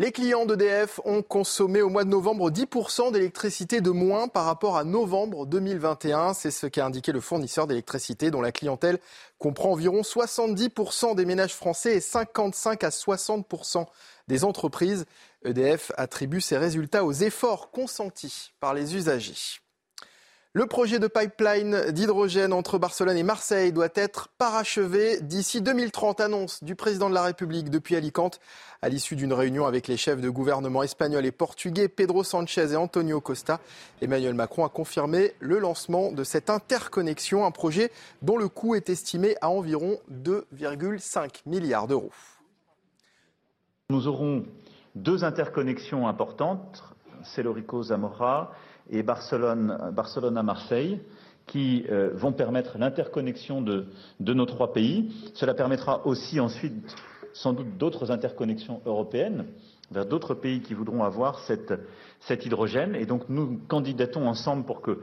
Les clients d'EDF ont consommé au mois de novembre 10% d'électricité de moins par rapport à novembre 2021. C'est ce qu'a indiqué le fournisseur d'électricité dont la clientèle comprend environ 70% des ménages français et 55 à 60% des entreprises. EDF attribue ces résultats aux efforts consentis par les usagers. Le projet de pipeline d'hydrogène entre Barcelone et Marseille doit être parachevé d'ici 2030, annonce du président de la République depuis Alicante, à l'issue d'une réunion avec les chefs de gouvernement espagnols et portugais, Pedro Sanchez et Antonio Costa. Emmanuel Macron a confirmé le lancement de cette interconnexion, un projet dont le coût est estimé à environ 2,5 milliards d'euros. Nous aurons deux interconnexions importantes, Celorico Zamora et Barcelone, à Marseille, qui euh, vont permettre l'interconnexion de, nos trois pays. Cela permettra aussi ensuite sans doute d'autres interconnexions européennes vers d'autres pays qui voudront avoir cet hydrogène. Et donc nous candidatons ensemble pour que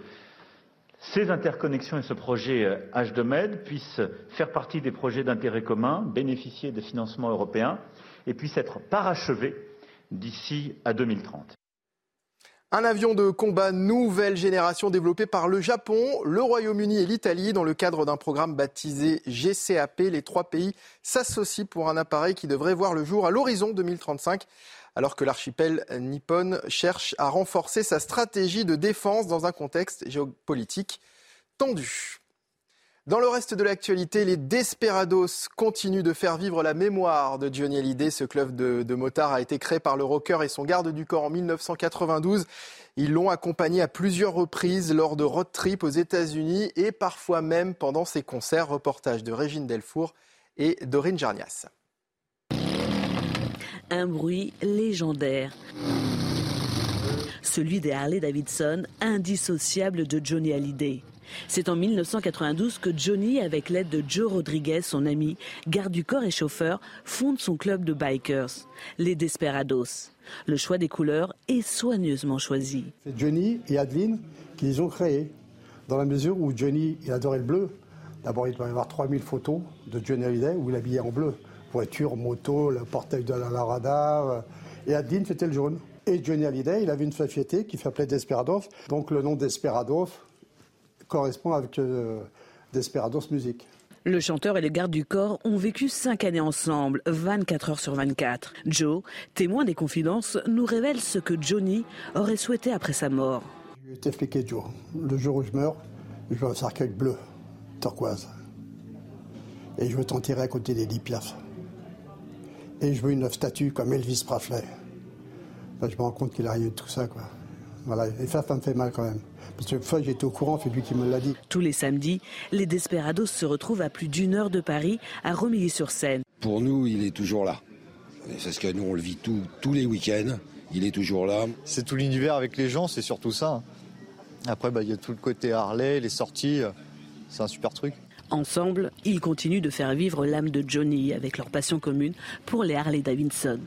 ces interconnexions et ce projet H2Med euh, puissent faire partie des projets d'intérêt commun, bénéficier des financements européens et puissent être parachevés d'ici à 2030. Un avion de combat nouvelle génération développé par le Japon, le Royaume-Uni et l'Italie dans le cadre d'un programme baptisé GCAP. Les trois pays s'associent pour un appareil qui devrait voir le jour à l'horizon 2035 alors que l'archipel nippon cherche à renforcer sa stratégie de défense dans un contexte géopolitique tendu. Dans le reste de l'actualité, les Desperados continuent de faire vivre la mémoire de Johnny Hallyday. Ce club de, motards a été créé par le rocker et son garde du corps en 1992. Ils l'ont accompagné à plusieurs reprises lors de road trips aux États-Unis et parfois même pendant ses concerts. Reportage de Régine Delfour et Dorine Jarnias. Un bruit légendaire celui des Harley Davidson, indissociable de Johnny Hallyday. C'est en 1992 que Johnny, avec l'aide de Joe Rodriguez, son ami, garde du corps et chauffeur, fonde son club de bikers, les Desperados. Le choix des couleurs est soigneusement choisi. C'est Johnny et Adeline qui les ont créés, dans la mesure où Johnny, adorait le bleu. D'abord, il doit y avoir 3000 photos de Johnny Hallyday où il habillait en bleu. Voiture, moto, le portail de la, radar. Et Adeline, c'était le jaune. Et Johnny Hallyday, il avait une société qui s'appelait Desperados. Donc le nom Desperados correspond avec euh, Desperados Music. Le chanteur et le garde du corps ont vécu cinq années ensemble, 24 heures sur 24. Joe, témoin des confidences, nous révèle ce que Johnny aurait souhaité après sa mort. Je vais t'expliquer, Joe. Le jour où je meurs, je veux un cercueil bleu, turquoise. Et je veux t'enterrer à côté des Piaf. Et je veux une statue comme Elvis Presley. je me rends compte qu'il a rien de tout ça, quoi. Voilà, et ça, ça me fait mal quand même. Parce que une fois, j'étais au courant, c'est lui qui me l'a dit. Tous les samedis, les Desperados se retrouvent à plus d'une heure de Paris, à Romilly-sur-Seine. Pour nous, il est toujours là. C'est ce que nous, on le vit tous les week-ends. Il est toujours là. C'est tout l'univers avec les gens, c'est surtout ça. Après, bah, il y a tout le côté Harley, les sorties. C'est un super truc. Ensemble, ils continuent de faire vivre l'âme de Johnny avec leur passion commune pour les Harley Davidson.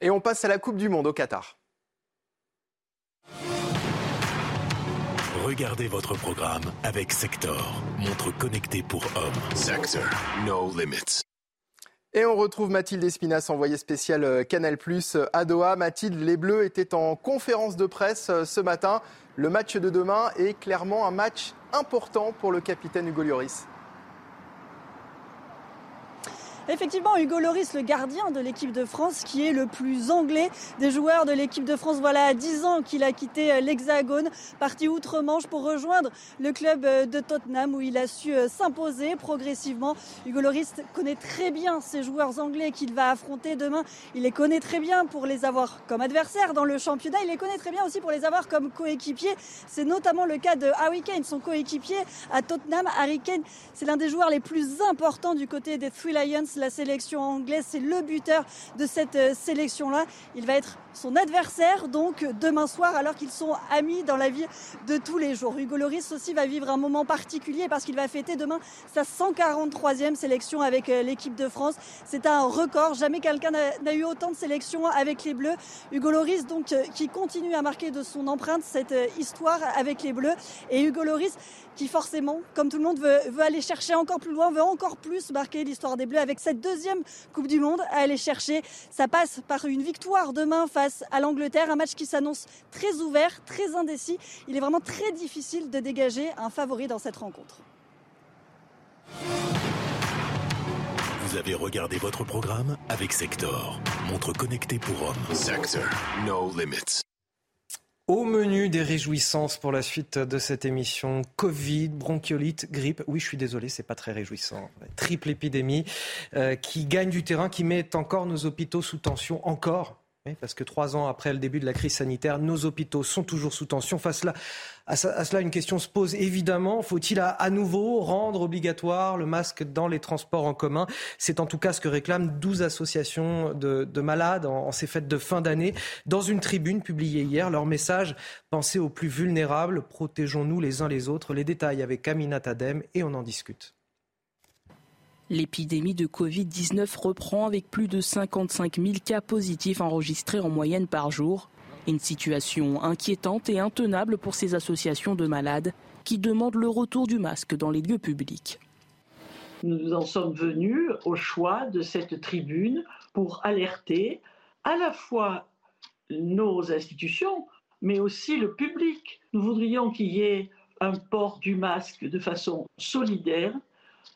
Et on passe à la Coupe du Monde au Qatar. Regardez votre programme avec Sector, montre connectée pour hommes. Sector, no limits. Et on retrouve Mathilde Espinas, envoyée spéciale euh, Canal Plus euh, à Doha. Mathilde, les Bleus étaient en conférence de presse euh, ce matin. Le match de demain est clairement un match important pour le capitaine Hugo Lloris. Effectivement, Hugo Loris, le gardien de l'équipe de France, qui est le plus anglais des joueurs de l'équipe de France. Voilà, à 10 ans qu'il a quitté euh, l'Hexagone, parti outre-Manche pour rejoindre le club euh, de Tottenham où il a su euh, s'imposer progressivement. Hugo Loris connaît très bien ces joueurs anglais qu'il va affronter demain. Il les connaît très bien pour les avoir comme adversaires dans le championnat. Il les connaît très bien aussi pour les avoir comme coéquipiers. C'est notamment le cas de Harry Kane, son coéquipier à Tottenham. Harry Kane, c'est l'un des joueurs les plus importants du côté des Three Lions la sélection anglaise. C'est le buteur de cette euh, sélection-là. Il va être son adversaire donc demain soir alors qu'ils sont amis dans la vie de tous les jours. Hugo Loris aussi va vivre un moment particulier parce qu'il va fêter demain sa 143e sélection avec euh, l'équipe de France. C'est un record. Jamais quelqu'un n'a eu autant de sélections avec les Bleus. Hugo Loris donc euh, qui continue à marquer de son empreinte cette histoire avec les Bleus et Hugo Loris qui forcément, comme tout le monde, veut, veut aller chercher encore plus loin, veut encore plus marquer l'histoire des Bleus avec cette deuxième Coupe du Monde à aller chercher. Ça passe par une victoire demain face à l'Angleterre, un match qui s'annonce très ouvert, très indécis. Il est vraiment très difficile de dégager un favori dans cette rencontre. Vous avez regardé votre programme avec Sector, montre connectée pour hommes. Sector, no limits. Au menu des réjouissances pour la suite de cette émission, Covid, bronchiolite, grippe. Oui, je suis désolé, c'est pas très réjouissant. Triple épidémie euh, qui gagne du terrain, qui met encore nos hôpitaux sous tension, encore parce que trois ans après le début de la crise sanitaire, nos hôpitaux sont toujours sous tension. Face à, cela, une question se pose évidemment. Faut-il à, nouveau rendre obligatoire le masque dans les transports en commun? C'est en tout cas ce que réclament 12 associations de, malades en, ces fêtes de fin d'année. Dans une tribune publiée hier, leur message pensez aux plus vulnérables, protégeons-nous les uns les autres. Les détails avec Amina Tadem et on en discute. L'épidémie de Covid-19 reprend avec plus de 55 000 cas positifs enregistrés en moyenne par jour. Une situation inquiétante et intenable pour ces associations de malades qui demandent le retour du masque dans les lieux publics. Nous en sommes venus au choix de cette tribune pour alerter à la fois nos institutions, mais aussi le public. Nous voudrions qu'il y ait un port du masque de façon solidaire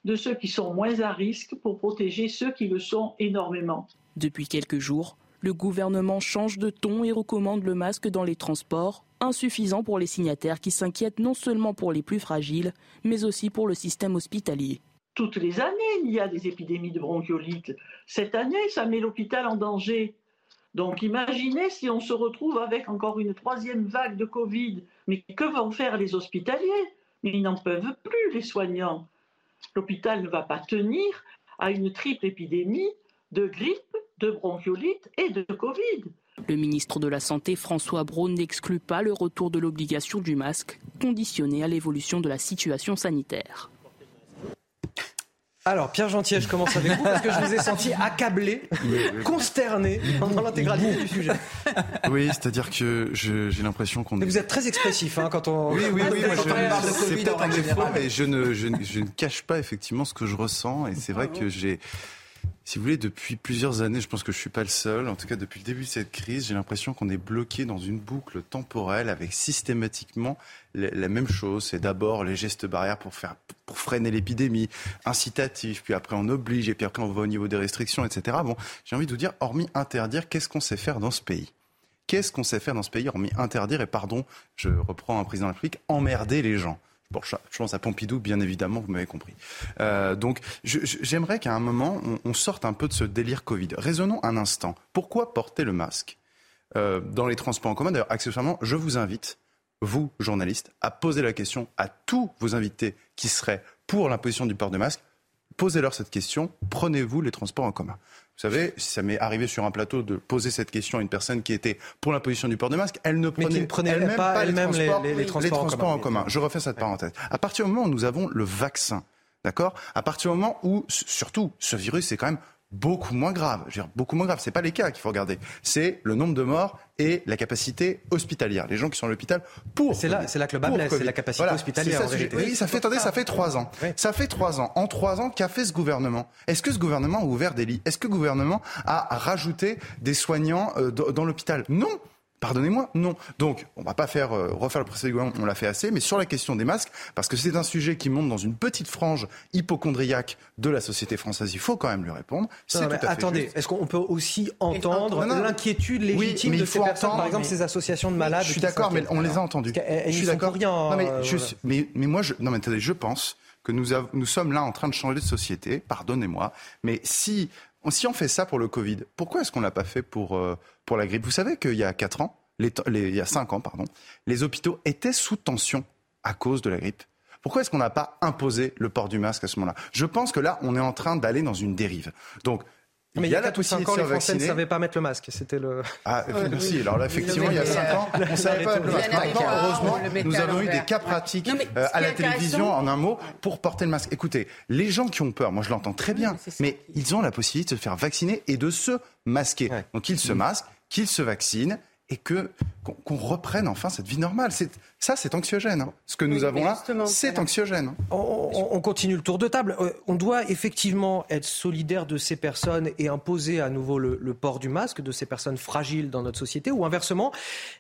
de ceux qui sont moins à risque pour protéger ceux qui le sont énormément. Depuis quelques jours, le gouvernement change de ton et recommande le masque dans les transports, insuffisant pour les signataires qui s'inquiètent non seulement pour les plus fragiles, mais aussi pour le système hospitalier. Toutes les années, il y a des épidémies de bronchiolite. Cette année, ça met l'hôpital en danger. Donc imaginez si on se retrouve avec encore une troisième vague de Covid. Mais que vont faire les hospitaliers? Mais ils n'en peuvent plus, les soignants l'hôpital ne va pas tenir à une triple épidémie de grippe, de bronchiolite et de Covid. Le ministre de la Santé, François Braun, n'exclut pas le retour de l'obligation du masque, conditionné à l'évolution de la situation sanitaire. Alors, Pierre Gentier, je commence avec vous parce que je vous ai senti accablé, consterné pendant l'intégralité du sujet. Oui, c'est-à-dire que j'ai l'impression qu'on. Mais vous êtes très expressif hein, quand on. Oui, oui, oui. c'est peut-être un défaut, mais je ne, je, je ne cache pas effectivement ce que je ressens et c'est vrai que j'ai si vous voulez, depuis plusieurs années, je pense que je suis pas le seul, en tout cas depuis le début de cette crise, j'ai l'impression qu'on est bloqué dans une boucle temporelle avec systématiquement la même chose. C'est d'abord les gestes barrières pour freiner l'épidémie, incitatifs, puis après on oblige, et puis après on va au niveau des restrictions, etc. Bon, j'ai envie de vous dire, hormis interdire, qu'est-ce qu'on sait faire dans ce pays? Qu'est-ce qu'on sait faire dans ce pays, hormis interdire, et pardon, je reprends un président de la République, emmerder les gens? Bon, je pense à Pompidou, bien évidemment, vous m'avez compris. Euh, donc, j'aimerais qu'à un moment, on, sorte un peu de ce délire Covid. Raisonnons un instant. Pourquoi porter le masque euh, dans les transports en commun? D'ailleurs, accessoirement, je vous invite, vous, journalistes, à poser la question à tous vos invités qui seraient pour l'imposition du port de masque. Posez-leur cette question. Prenez-vous les transports en commun? Savez, ça m'est arrivé sur un plateau de poser cette question à une personne qui était pour l'imposition du port de masque. Elle ne prenait, elle-même pas, les, transports, les, transports, en, commun. Je refais cette parenthèse. À partir du moment où nous avons le vaccin, d'accord? À partir du moment où, surtout, ce virus est quand même beaucoup moins grave. Je veux dire, beaucoup moins grave. C'est pas les cas qu'il faut regarder. C'est le nombre de morts et la capacité hospitalière. Les gens qui sont à l'hôpital pour. C'est là, c'est là que le bas blesse. C'est la capacité hospitalière. Ça, oui, ça fait, attendez, ça fait trois ans. Ça fait trois ans. En trois ans, qu'a fait ce gouvernement? Est-ce que ce gouvernement a ouvert des lits? Est-ce que le gouvernement a rajouté des soignants euh, dans l'hôpital? Non. Pardonnez-moi, non. Donc, on va pas faire euh, refaire le procès du gouvernement, on l'a fait assez, mais sur la question des masques, parce que c'est un sujet qui monte dans une petite frange hypochondriaque de la société française, il faut quand même lui répondre. attendez, est-ce qu'on peut aussi entendre l'inquiétude légitime de ces personnes, par exemple ces associations de malades Je suis d'accord, mais on les a entendus. je suis d'accord. mais, mais, mais, moi, je, non, mais attendez, je pense que nous, nous sommes là en train de changer de société, pardonnez-moi, mais si si on fait ça pour le Covid, pourquoi est-ce qu'on l'a pas fait pour, euh, pour la grippe? Vous savez qu'il y a 4 ans, il y a 5 ans, pardon, les hôpitaux étaient sous tension à cause de la grippe. Pourquoi est-ce qu'on n'a pas imposé le port du masque à ce moment-là? Je pense que là, on est en train d'aller dans une dérive. Donc, mais il y a 4 ou 5 ans, les Français ne savaient pas mettre le masque. C'était le. Ah, si. Alors là, effectivement, il y a 5 ans, on ne savait pas mettre le masque. Maintenant, heureusement, nous avons eu des cas pratiques euh, à la télévision, en un mot, pour porter le masque. Écoutez, les gens qui ont peur, moi je l'entends très bien, mais ils ont la possibilité de se faire vacciner et de se masquer. Donc ils se masquent, qu'ils se vaccinent et que qu'on reprenne enfin cette vie normale. Ça, c'est anxiogène. Hein. Ce que nous avons là, c'est anxiogène. On, continue le tour de table. Euh, on doit effectivement être solidaire de ces personnes et imposer à nouveau le, port du masque de ces personnes fragiles dans notre société. Ou inversement,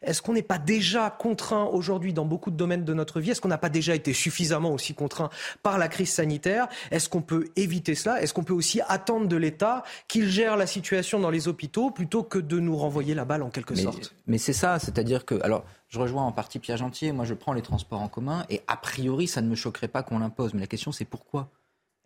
est-ce qu'on n'est pas déjà contraint aujourd'hui dans beaucoup de domaines de notre vie? Est-ce qu'on n'a pas déjà été suffisamment aussi contraint par la crise sanitaire? Est-ce qu'on peut éviter cela? Est-ce qu'on peut aussi attendre de l'État qu'il gère la situation dans les hôpitaux plutôt que de nous renvoyer la balle en quelque sorte? Mais c'est ça, c'est-à-dire que, alors, je rejoins en partie Pierre Gentier. Moi, je prends les transports en commun et a priori, ça ne me choquerait pas qu'on l'impose. Mais la question, c'est pourquoi?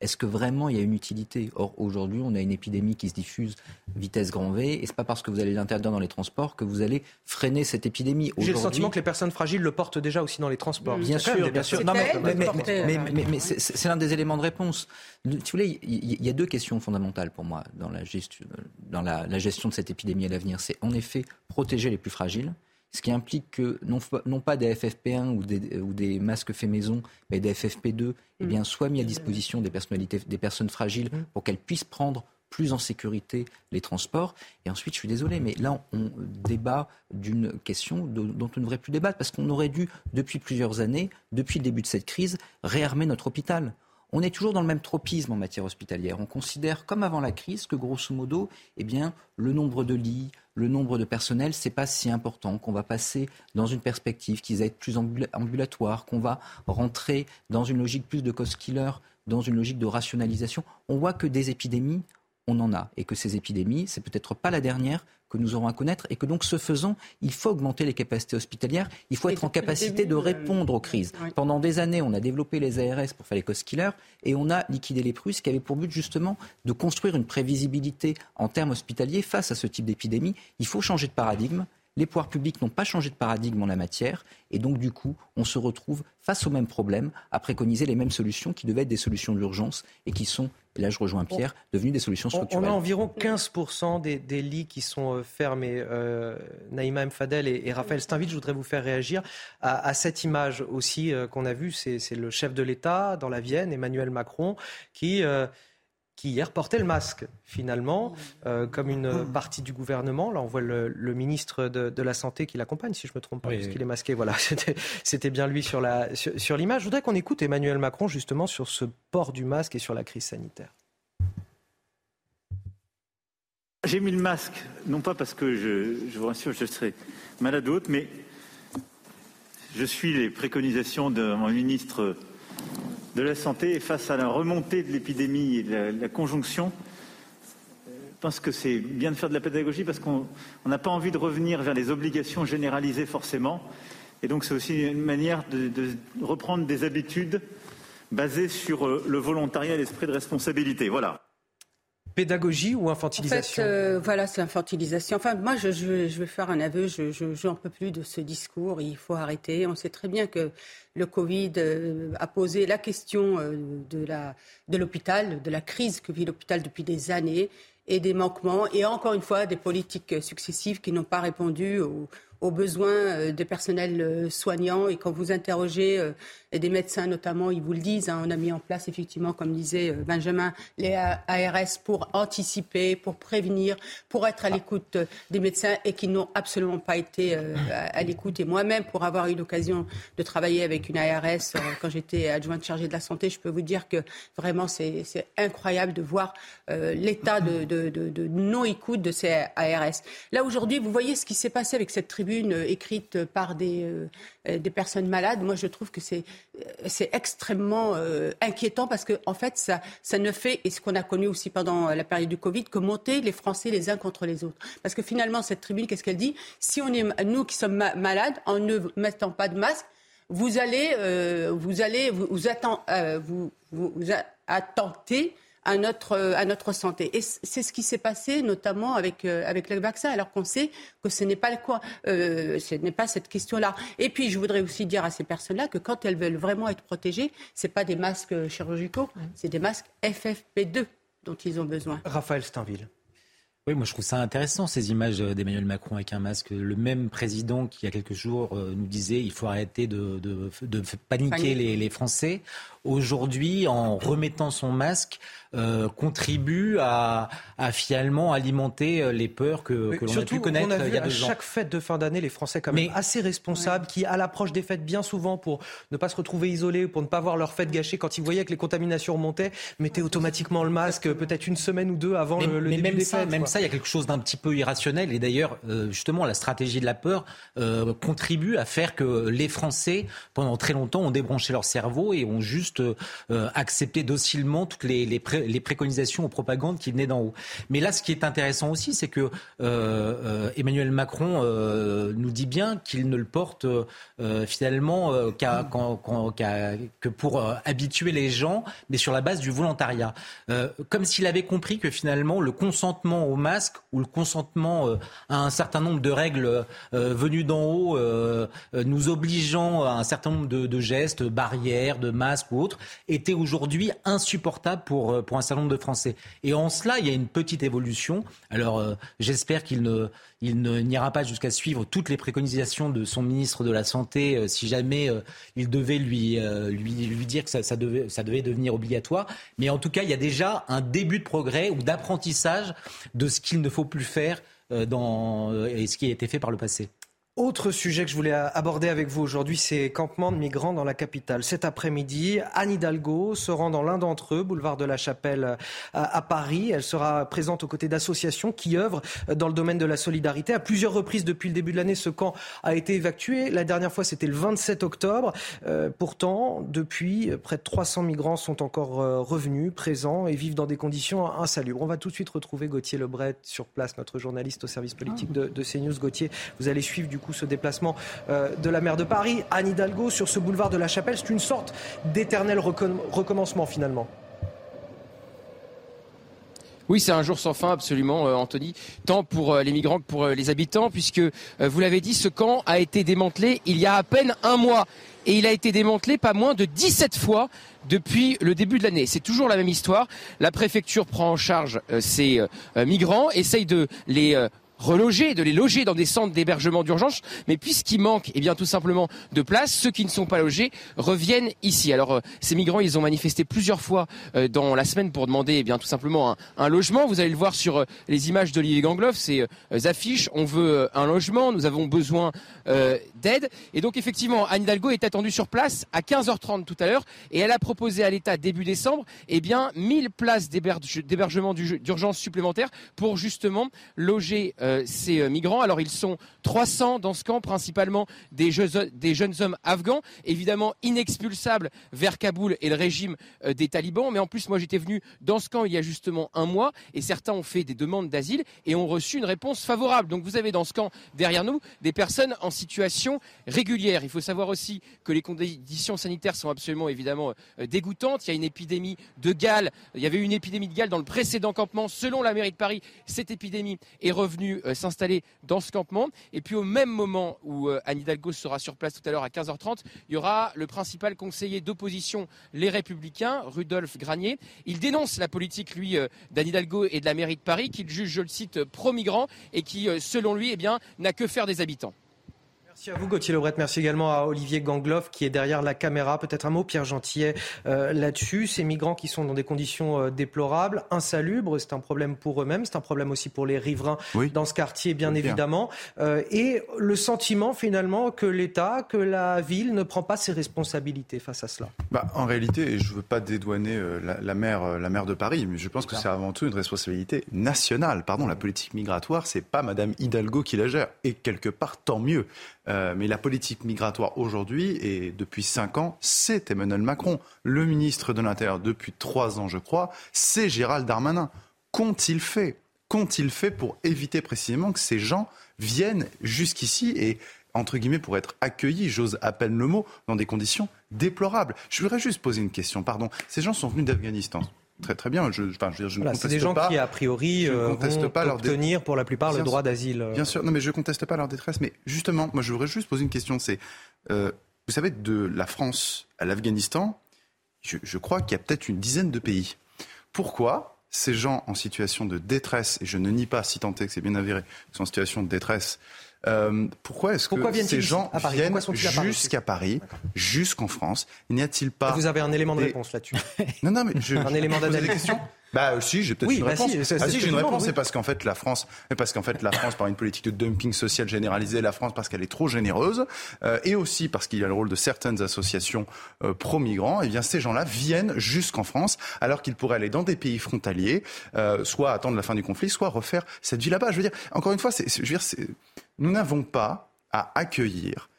Est-ce que vraiment il y a une utilité? Or, aujourd'hui, on a une épidémie qui se diffuse vitesse grand V, et c'est pas parce que vous allez l'interdire dans les transports que vous allez freiner cette épidémie. J'ai le sentiment que les personnes fragiles le portent déjà aussi dans les transports. Bien sûr, bien sûr. mais, c'est l'un des éléments de réponse. Si vous voulez, il y a deux questions fondamentales pour moi dans la gestion, dans la gestion de cette épidémie à l'avenir. C'est en effet protéger les plus fragiles ce qui implique que non, non pas des FFP1 ou des, ou des, masques faits maison, mais des FFP2, eh mm. bien, soient mis à disposition des, personnalités, des personnes fragiles mm. pour qu'elles puissent prendre plus en sécurité les transports. Et ensuite, je suis désolé, mais là, on débat d'une question dont on ne devrait plus débattre, parce qu'on aurait dû, depuis plusieurs années, depuis le début de cette crise, réarmer notre hôpital. On est toujours dans le même tropisme en matière hospitalière. On considère, comme avant la crise, que grosso modo, eh bien, le nombre de lits, le nombre de personnel, c'est pas si important, qu'on va passer dans une perspective qui va être plus ambulatoire, qu'on va rentrer dans une logique plus de cost killer, dans une logique de rationalisation. On voit que des épidémies, on en a, et que ces épidémies, c'est peut-être pas la dernière que nous aurons à connaître, et que donc ce faisant, il faut augmenter les capacités hospitalières, il faut être en capacité de euh, répondre aux crises. Pendant des années, on a développé les ARS pour faire les cost killers, et on a liquidé les Prusses, qui avait pour but justement de construire une prévisibilité en termes hospitaliers face à ce type d'épidémie. Il faut changer de paradigme. Les pouvoirs publics n'ont pas changé de paradigme en la matière et donc du coup, on se retrouve face au même problème à préconiser les mêmes solutions qui devaient être des solutions d'urgence et qui sont, et là je rejoins Pierre, devenues des solutions structurelles. On a environ 15% des, lits qui sont euh, fermés. Euh, Naïma Mfadel et, Raphaël Steinville, je voudrais vous faire réagir à, cette image aussi euh, qu'on a vue. C'est le chef de l'État dans la Vienne, Emmanuel Macron, qui qui hier portait le masque, finalement, euh, comme une partie du gouvernement. Là, on voit le, ministre de, la Santé qui l'accompagne, si je ne me trompe pas, parce qu'il est masqué. Voilà, c'était bien lui sur l'image. Sur, sur je voudrais qu'on écoute Emmanuel Macron, justement, sur ce port du masque et sur la crise sanitaire. J'ai mis le masque, non pas parce que je, je vous rassure, je serai malade ou autre, mais je suis les préconisations de mon ministre de la Santé et face à la remontée de l'épidémie et de la, conjonction, je pense que c'est bien de faire de la pédagogie parce qu'on n'a pas envie de revenir vers les obligations généralisées forcément. Et donc c'est aussi une manière de, de, reprendre des habitudes basées sur euh, le volontariat et l'esprit de responsabilité. Voilà pédagogie ou infantilisation en fait, euh, Voilà, c'est infantilisation. Enfin, moi, je, je, je, vais faire un aveu. Je, je, peux plus de ce discours. Il faut arrêter. On sait très bien que le Covid euh, a posé la question euh, de, la, de l'hôpital, de la crise que vit l'hôpital depuis des années et des manquements et encore une fois des politiques successives qui n'ont pas répondu aux, aux besoins des personnels soignants. Et quand vous interrogez euh, des médecins notamment, ils vous le disent. Hein, on a mis en place effectivement, comme disait Benjamin, les ARS pour anticiper, pour prévenir, pour être à l'écoute des médecins et qui n'ont absolument pas été à l'écoute. Et moi-même, pour avoir eu l'occasion de travailler avec une ARS quand j'étais adjointe chargée de la santé, je peux vous dire que vraiment c'est incroyable de voir l'état de, non-écoute de ces ARS. Là aujourd'hui, vous voyez ce qui s'est passé avec cette tribune euh, écrite par des, euh, euh, des personnes malades, moi je trouve que c'est, c'est extrêmement inquiétant parce que en fait ça, ça ne fait, et ce qu'on a connu aussi pendant la période du Covid, que monter les Français les uns contre les autres. Parce que finalement cette tribune, qu'est-ce qu'elle dit? Si on est nous qui sommes malades, en ne mettant pas de masque, vous allez, vous allez, vous, vous, vous, vous, à notre, à notre santé. Et c'est ce qui s'est passé notamment avec, euh, avec le vaccin, alors qu'on sait que ce n'est pas, le quoi, euh, ce n'est pas cette question-là. Et puis, je voudrais aussi dire à ces personnes-là que quand elles veulent vraiment être protégées, ce n'est pas des masques chirurgicaux, c'est des masques FFP2 dont ils ont besoin. Raphaël Steinville. Oui, moi je trouve ça intéressant ces images d'Emmanuel Macron avec un masque. Le même président qui il y a quelques jours euh, nous disait il faut arrêter de, de, de paniquer les, les, Français. Aujourd'hui, en remettant son masque, euh, contribue à, à, finalement alimenter euh, les peurs que, que l'on a pu connaître on a vu il y a deux à chaque fête de fin d'année les Français quand même assez responsables qui à l'approche des fêtes bien souvent pour ne pas se retrouver isolés pour ne pas voir leur fête gâchée quand ils voyaient que les contaminations remontaient mettaient automatiquement le masque peut-être une semaine ou deux avant mais, le, le mais début même des ça, fêtes, même quoi. ça, il y a quelque chose d'un petit peu irrationnel. Et d'ailleurs, euh, justement, la stratégie de la peur euh, contribue à faire que les Français, pendant très longtemps, ont débranché leur cerveau et ont juste euh, accepté docilement toutes les, les, pré les, préconisations aux propagandes qui venaient d'en haut. Mais là, ce qui est intéressant aussi, c'est que Emmanuel Macron nous dit bien qu'il ne le porte finalement qu qu qu que pour habituer les gens, mais sur la base du volontariat. comme s'il avait compris que finalement, le consentement au masque ou le consentement euh, à un certain nombre de règles euh, venues d'en haut, euh, nous obligeant à un certain nombre de, de, gestes, barrières, de masques ou autres, était aujourd'hui insupportable pour, pour un certain nombre de Français. Et en cela, il y a une petite évolution. Alors, j'espère qu'il ne, il n'ira pas jusqu'à suivre toutes les préconisations de son ministre de la Santé euh, si jamais euh, il devait lui, euh, lui, lui dire que ça, ça, devait, ça devait devenir obligatoire. Mais en tout cas, il y a déjà un début de progrès ou d'apprentissage de ce qu'il ne faut plus faire dans, et ce qui a été fait par le passé. Autre sujet que je voulais aborder avec vous aujourd'hui, c'est campement de migrants dans la capitale. Cet après-midi, Anne Hidalgo se rend dans l'un d'entre eux, boulevard de la Chapelle à, Paris. Elle sera présente aux côtés d'associations qui œuvrent dans le domaine de la solidarité. À plusieurs reprises depuis le début de l'année, ce camp a été évacué. La dernière fois, c'était le 27 octobre. Euh, pourtant, depuis, près de 300 migrants sont encore euh, revenus, présents et vivent dans des conditions insalubres. On va tout de suite retrouver Gauthier Lebret sur place, notre journaliste au service politique de, de CNews. Gauthier, vous allez suivre du coup ce déplacement euh, de la maire de Paris, Anne Hidalgo, sur ce boulevard de la Chapelle. C'est une sorte d'éternel recom recommencement finalement. Oui, c'est un jour sans fin, absolument, euh, Anthony, tant pour euh, les migrants que pour les habitants, puisque, vous l'avez dit, ce camp a été démantelé il y a à peine un mois. Et il a été démantelé pas moins de 17 fois depuis le début de l'année. C'est toujours la même histoire. La préfecture prend en charge ces migrants, essaye de les reloger, de les loger dans des centres d'hébergement d'urgence, mais puisqu'il manque eh bien tout simplement de place, ceux qui ne sont pas logés reviennent ici. Alors euh, ces migrants, ils ont manifesté plusieurs fois euh, dans la semaine pour demander eh bien tout simplement un, un, logement. Vous allez le voir sur euh, les images d'Olivier Gangloff, ces affiches, on veut un logement, nous avons besoin Et donc effectivement, Anne Hidalgo est attendue sur place à 15h30 tout à l'heure et elle a proposé à l'État début décembre eh bien 1000 places d'hébergement d'urgence supplémentaires pour justement loger euh, ces euh, migrants. Alors ils sont 300 dans ce camp, principalement des, des jeunes hommes afghans, évidemment inexpulsables vers Kaboul et le régime euh, des talibans. Mais en plus, moi j'étais venu dans ce camp il y a justement un mois et certains ont fait des demandes d'asile et ont reçu une réponse favorable. Donc vous avez dans ce camp derrière nous des personnes en situation régulière. Il faut savoir aussi que les conditions sanitaires sont absolument évidemment dégoûtantes. Il y a une épidémie de Galles. Il y avait une épidémie de Galles dans le précédent campement. Selon la mairie de Paris, cette épidémie est revenue euh, s'installer dans ce campement. Et puis au même moment où euh, Anne Hidalgo sera sur place tout à l'heure à 15h30, il y aura le principal conseiller d'opposition, les Républicains, Rudolf Granier. Il dénonce la politique, lui, euh, d'Anne Hidalgo et de la mairie de Paris, qu'il juge, je le cite, pro-migrants et qui, selon lui, eh bien, n'a que faire des habitants. Merci à vous, Gauthier Lebret. Merci également à Olivier Gangloff qui est derrière la caméra. Peut-être un mot, Pierre Gentillet, euh, là-dessus. Ces migrants qui sont dans des conditions euh, déplorables, insalubres, c'est un problème pour eux-mêmes, c'est un problème aussi pour les riverains dans ce quartier, bien évidemment. Euh, et le sentiment, finalement, que l'État, que la ville ne prend pas ses responsabilités face à cela. Bah, en réalité, je ne veux pas dédouaner la, la, maire, la maire de Paris, mais je pense que c'est avant tout une responsabilité nationale. Pardon, la politique migratoire, c'est pas Madame Hidalgo qui la gère. Et quelque part, tant mieux. Euh, mais la politique migratoire aujourd'hui, et depuis cinq ans, c'est Emmanuel Macron. Le ministre de l'Intérieur, depuis trois ans, je crois, c'est Gérald Darmanin. Qu'ont-ils fait? Qu'ont-ils fait pour éviter précisément que ces gens viennent jusqu'ici et entre guillemets, pour être accueillis, j'ose à peine le mot, dans des conditions déplorables? Je voudrais juste poser une question, pardon. Ces gens sont venus d'Afghanistan. Très très bien. Je, enfin, je, je C'est des gens qui a priori euh, vont pas obtenir pour la plupart le droit d'asile. Euh. Bien sûr, non mais je conteste pas leur détresse, mais justement, moi je voudrais juste poser une question. C'est, euh, vous savez, de la France à l'Afghanistan, je, je crois qu'il y a peut-être une dizaine de pays. Pourquoi ces gens en situation de détresse, et je ne nie pas, si tant est que c'est bien avéré, sont en situation de détresse, euh, pourquoi est-ce que ces gens viennent jusqu'à Paris, jusqu'en France? N'y a-t-il pas Vous avez un élément de réponse là-dessus. non, non, mais je, un élément d'analyse. Bah euh, si, j'ai peut-être une bah réponse. Si, ah si, j'ai une réponse, c'est parce qu'en fait la France, parce qu'en fait la France par une politique de dumping social généralisé, la France parce qu'elle est trop généreuse, euh, et aussi parce qu'il y a le rôle de certaines associations euh, pro-migrants. Et eh bien ces gens-là viennent jusqu'en France alors qu'ils pourraient aller dans des pays frontaliers, euh, soit attendre la fin du conflit, soit refaire cette vie là-bas. Je veux dire, encore une fois, c'est, je veux dire, nous n'avons pas à accueillir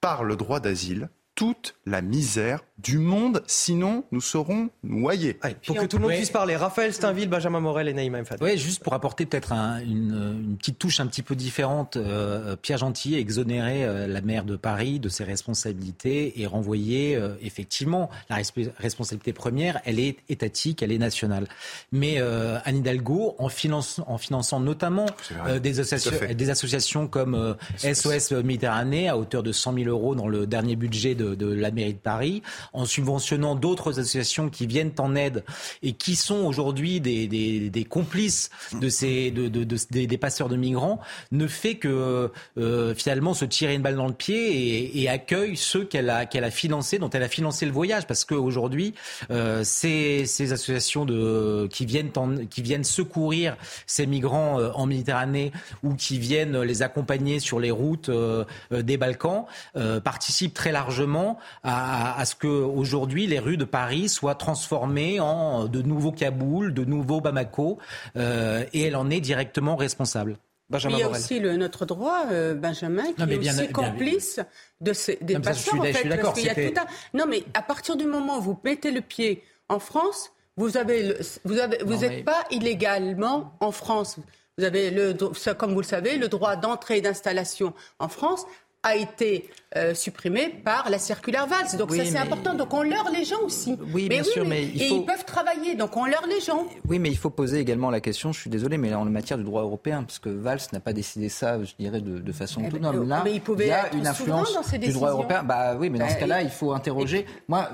par le droit d'asile toute la misère du monde, sinon nous serons noyés. pour que tout le monde puisse parler. Raphaël Steinville, Benjamin Morel et Naïma Mfad. Oui, juste pour apporter peut-être une, petite touche un petit peu différente, euh, Pierre Gentil exonéré euh, la maire de Paris de ses responsabilités et renvoyé euh, effectivement la responsabilité première, elle est étatique, elle est nationale. Mais Anne Hidalgo, en, en finançant notamment des, associations, des associations comme SOS Méditerranée à hauteur de 100 000 euros dans le dernier budget de de, la mairie de Paris, en subventionnant d'autres associations qui viennent en aide et qui sont aujourd'hui des, des, complices de ces, de, de, des, passeurs de migrants, ne fait que euh, finalement se tirer une balle dans le pied et, accueille ceux qu'elle a, qu'elle a financés, dont elle a financé le voyage. Parce qu'aujourd'hui, euh, ces, ces associations de, qui, viennent qui viennent secourir ces migrants euh, en Méditerranée ou qui viennent les accompagner sur les routes euh, des Balkans participent très largement à, ce que aujourd'hui les rues de Paris soient transformées en de nouveaux Kaboul, de nouveaux Bamako, euh, et elle en est directement responsable. Benjamin il y a aussi le, notre droit, euh, Benjamin, qui est aussi complice de ces, des passeurs. en fait, Non, mais à partir du moment où vous mettez le pied en France, vous avez, vous avez, vous n'êtes pas illégalement en France. Vous avez, le, comme vous le savez, le droit d'entrée et d'installation en France a été euh, supprimé par la circulaire Valls. Donc ça c'est important. Donc on leurre les gens aussi. Oui, bien sûr, mais il et ils peuvent travailler. Donc on leurre les gens. Oui, mais il faut poser également la question. Je suis désolé, mais en matière du droit européen, parce que Valls n'a pas décidé ça, je dirais, de, façon eh autonome. Ben, Là, mais il, y a une influence du droit européen. Bah oui, mais dans ce ben, cas-là, il faut interroger. Moi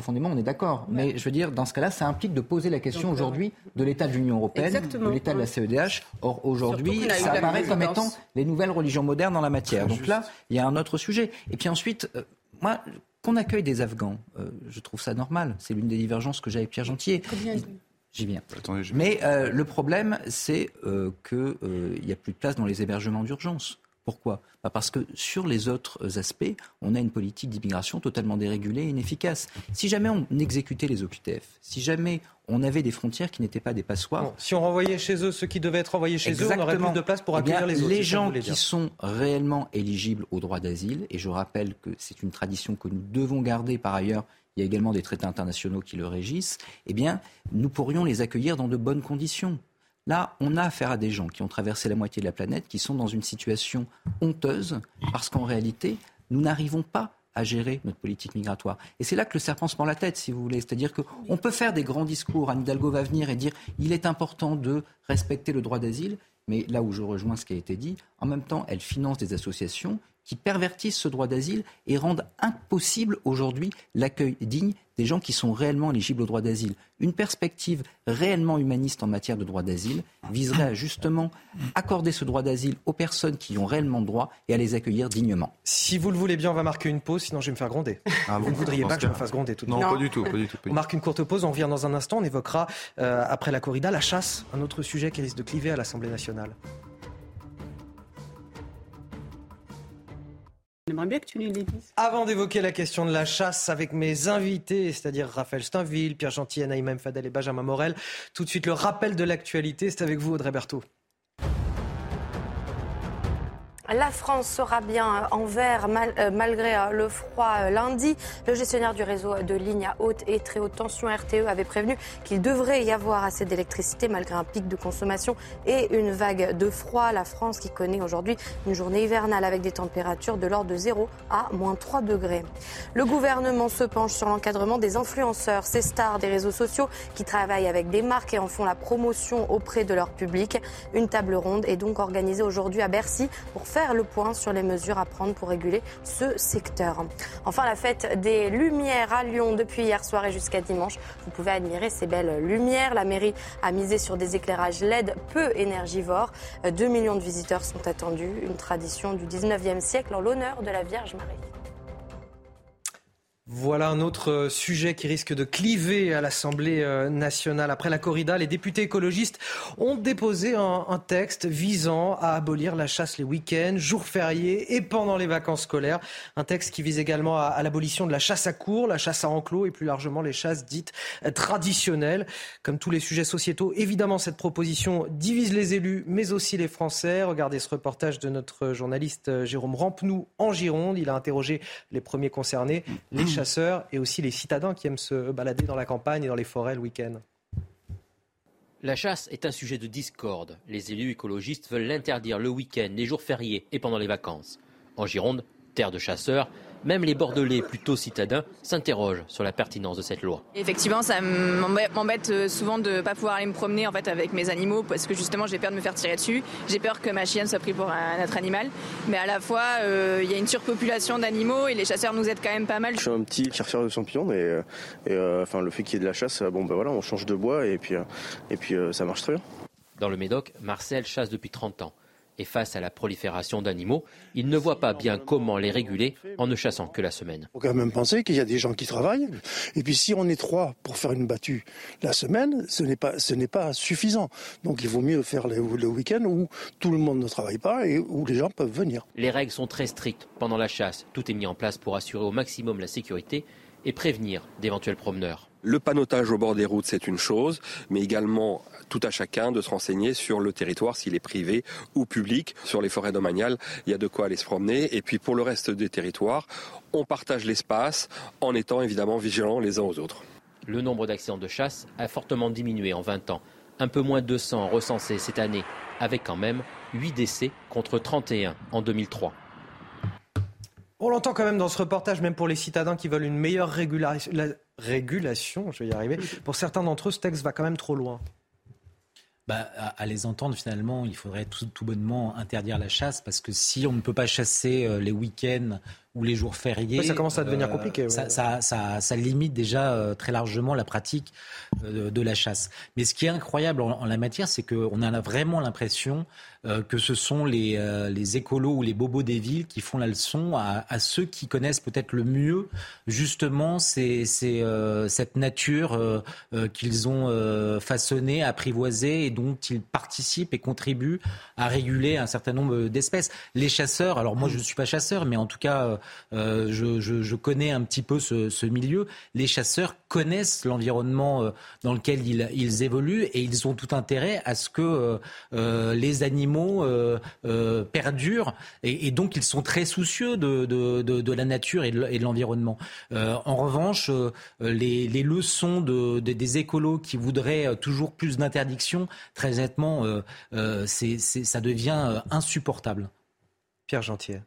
profondément, on est d'accord. Mais je veux dire, dans ce cas-là, ça implique de poser la question aujourd'hui de l'état de l'Union européenne, de l'état de la CEDH. Or, aujourd'hui, ça apparaît comme étant les nouvelles religions modernes dans la matière. Donc là, il y a un autre sujet. Et puis ensuite, euh, moi, qu'on accueille des Afghans, euh, je trouve ça normal. C'est l'une des divergences que j'ai avec Pierre Gentier. J'y viens. Mais euh, le problème, c'est qu'il n'y a plus de place dans les hébergements d'urgence. Pourquoi? Bah, Parce que sur les autres aspects, on a une politique d'immigration totalement dérégulée et inefficace. Si jamais on exécutait les OQTF, si jamais on avait des frontières qui n'étaient pas des passoires. si on renvoyait chez eux ceux qui devaient être renvoyés chez eux, on aurait plus de place pour eh accueillir les autres. Les gens qui sont réellement éligibles au droit d'asile, et je rappelle que c'est une tradition que nous devons garder par ailleurs, il y a également des traités internationaux qui le régissent, eh bien, nous pourrions les accueillir dans de bonnes conditions. Là, on a affaire à des gens qui ont traversé la moitié de la planète, qui sont dans une situation honteuse, parce qu'en réalité, nous n'arrivons pas à gérer notre politique migratoire. Et c'est là que le serpent se prend la tête, si vous voulez. C'est-à-dire qu'on peut faire des grands discours. Anne Hidalgo va venir et dire il est important de respecter le droit d'asile. Mais là où je rejoins ce qui a été dit, en même temps, elle finance des associations qui pervertissent ce droit d'asile et rendent impossible aujourd'hui l'accueil digne des gens qui sont réellement éligibles au droit d'asile. Une perspective réellement humaniste en matière de droit d'asile viserait à justement accorder ce droit d'asile aux personnes qui ont réellement droit et à les accueillir dignement. Si vous le voulez bien, on va marquer une pause, sinon je vais me faire gronder. Ah, vous ne voudriez pas que je me fasse gronder tout de suite Non, pas du tout. Pas du tout on marque une courte pause, on revient dans un instant, on évoquera euh, après la corrida la chasse, un autre sujet qui risque de cliver à l'Assemblée nationale. Bien que tu les Avant d'évoquer la question de la chasse avec mes invités, c'est-à-dire Raphaël Steinville, Pierre Gentil, Naïm Fadel et Benjamin Morel, tout de suite le rappel de l'actualité, c'est avec vous Audrey Berthaud. La France sera bien en vert euh, malgré euh, le froid euh, lundi. Le gestionnaire du réseau de lignes à haute et très haute tension RTE avait prévenu qu'il devrait y avoir assez d'électricité malgré un pic de consommation et une vague de froid. La France qui connaît aujourd'hui une journée hivernale avec des températures de l'ordre de 0 à moins 3 degrés. Le gouvernement se penche sur l'encadrement des influenceurs, ces stars des réseaux sociaux qui travaillent avec des marques et en font la promotion auprès de leur public. Une table ronde est donc organisée aujourd'hui à Bercy pour faire le point sur les mesures à prendre pour réguler ce secteur. Enfin, la fête des Lumières à Lyon depuis hier soir et jusqu'à dimanche. Vous pouvez admirer ces belles lumières. La mairie a misé sur des éclairages LED peu énergivores. 2 millions de visiteurs sont attendus. Une tradition du 19e siècle en l'honneur de la Vierge Marie. Voilà un autre euh, sujet qui risque de cliver à l'Assemblée euh, nationale. Après la corrida, les députés écologistes ont déposé un, texte visant à abolir la chasse les week-ends, jours fériés et pendant les vacances scolaires. Un texte qui vise également à, l'abolition de la chasse à cours, la chasse à enclos et plus largement les chasses dites euh, traditionnelles. Comme tous les sujets sociétaux, évidemment, cette proposition divise les élus, mais aussi les Français. Regardez ce reportage de notre journaliste Jérôme Rampenou en Gironde. Il a interrogé les premiers concernés, les et aussi les citadins qui aiment se balader dans la campagne et dans les forêts le week-end. La chasse est un sujet de discorde. Les élus écologistes veulent l'interdire le week-end, les jours fériés et pendant les vacances. En Gironde, terre de chasseurs, même les Bordelais plutôt citadins s'interrogent sur la pertinence de cette loi. Effectivement, ça m'embête euh, souvent de ne pas pouvoir aller me promener en fait avec mes animaux parce que justement j'ai peur de me faire tirer dessus. J'ai peur que ma chienne soit prise pour un autre animal. Mais à la fois, euh, il y a une surpopulation d'animaux et les chasseurs nous aident quand même pas mal. Je suis un petit chercheur de champignons et, euh, enfin, le fait qu'il y ait de la chasse, bon ben voilà, on change de bois et puis, et puis ça marche très bien. Dans le Médoc, Marcel chasse depuis 30 ans. Et face à la prolifération d'animaux, il ne voit pas bien comment les réguler en ne chassant que la semaine. Il faut quand même penser qu'il y a des gens qui travaillent. Et puis si on est trois pour faire une battue la semaine, ce n'est pas, ce n'est pas suffisant. Donc il vaut mieux faire le, le week-end où tout le monde ne travaille pas et où les gens peuvent venir. Les règles sont très strictes pendant la chasse. Tout est mis en place pour assurer au maximum la sécurité et prévenir d'éventuels promeneurs. Le panotage au bord des routes, c'est une chose, mais également tout à chacun de se renseigner sur le territoire, s'il est privé ou public. Sur les forêts domaniales, il y a de quoi aller se promener. Et puis pour le reste des territoires, on partage l'espace en étant évidemment vigilants les uns aux autres. Le nombre d'accidents de chasse a fortement diminué en 20 ans. Un peu moins de 200 recensés cette année, avec quand même 8 décès contre 31 en 2003. On l'entend quand même dans ce reportage, même pour les citadins qui veulent une meilleure régulation, je vais y arriver. Pour certains d'entre eux, ce texte va quand même trop loin. Bah, à, les entendre, finalement, il faudrait tout, bonnement interdire la chasse parce que si on ne peut pas chasser euh, les week-ends ou les jours fériés. ça commence à devenir compliqué. Ça, ça, ça, ça, limite déjà très largement la pratique de, la chasse. Mais ce qui est incroyable en, en la matière, c'est qu'on a vraiment l'impression euh, que ce sont les, euh, les écolos ou les bobos des villes qui font la leçon à, à ceux qui connaissent peut-être le mieux justement euh, cette nature qu'ils ont façonnée, apprivoisée et dont ils participent et contribuent à réguler un certain nombre d'espèces. Les chasseurs, alors moi je ne suis pas chasseur, mais en tout cas je, je, connais un petit peu ce, milieu. Les chasseurs connaissent l'environnement dans lequel ils, évoluent et ils ont tout intérêt à ce que les animaux euh, euh, perdurent et, donc ils sont très soucieux de, la nature et de, l'environnement. Euh, en revanche, les, leçons de, des écolos qui voudraient toujours plus d'interdictions, très nettement, ça devient insupportable. Pierre Gentier.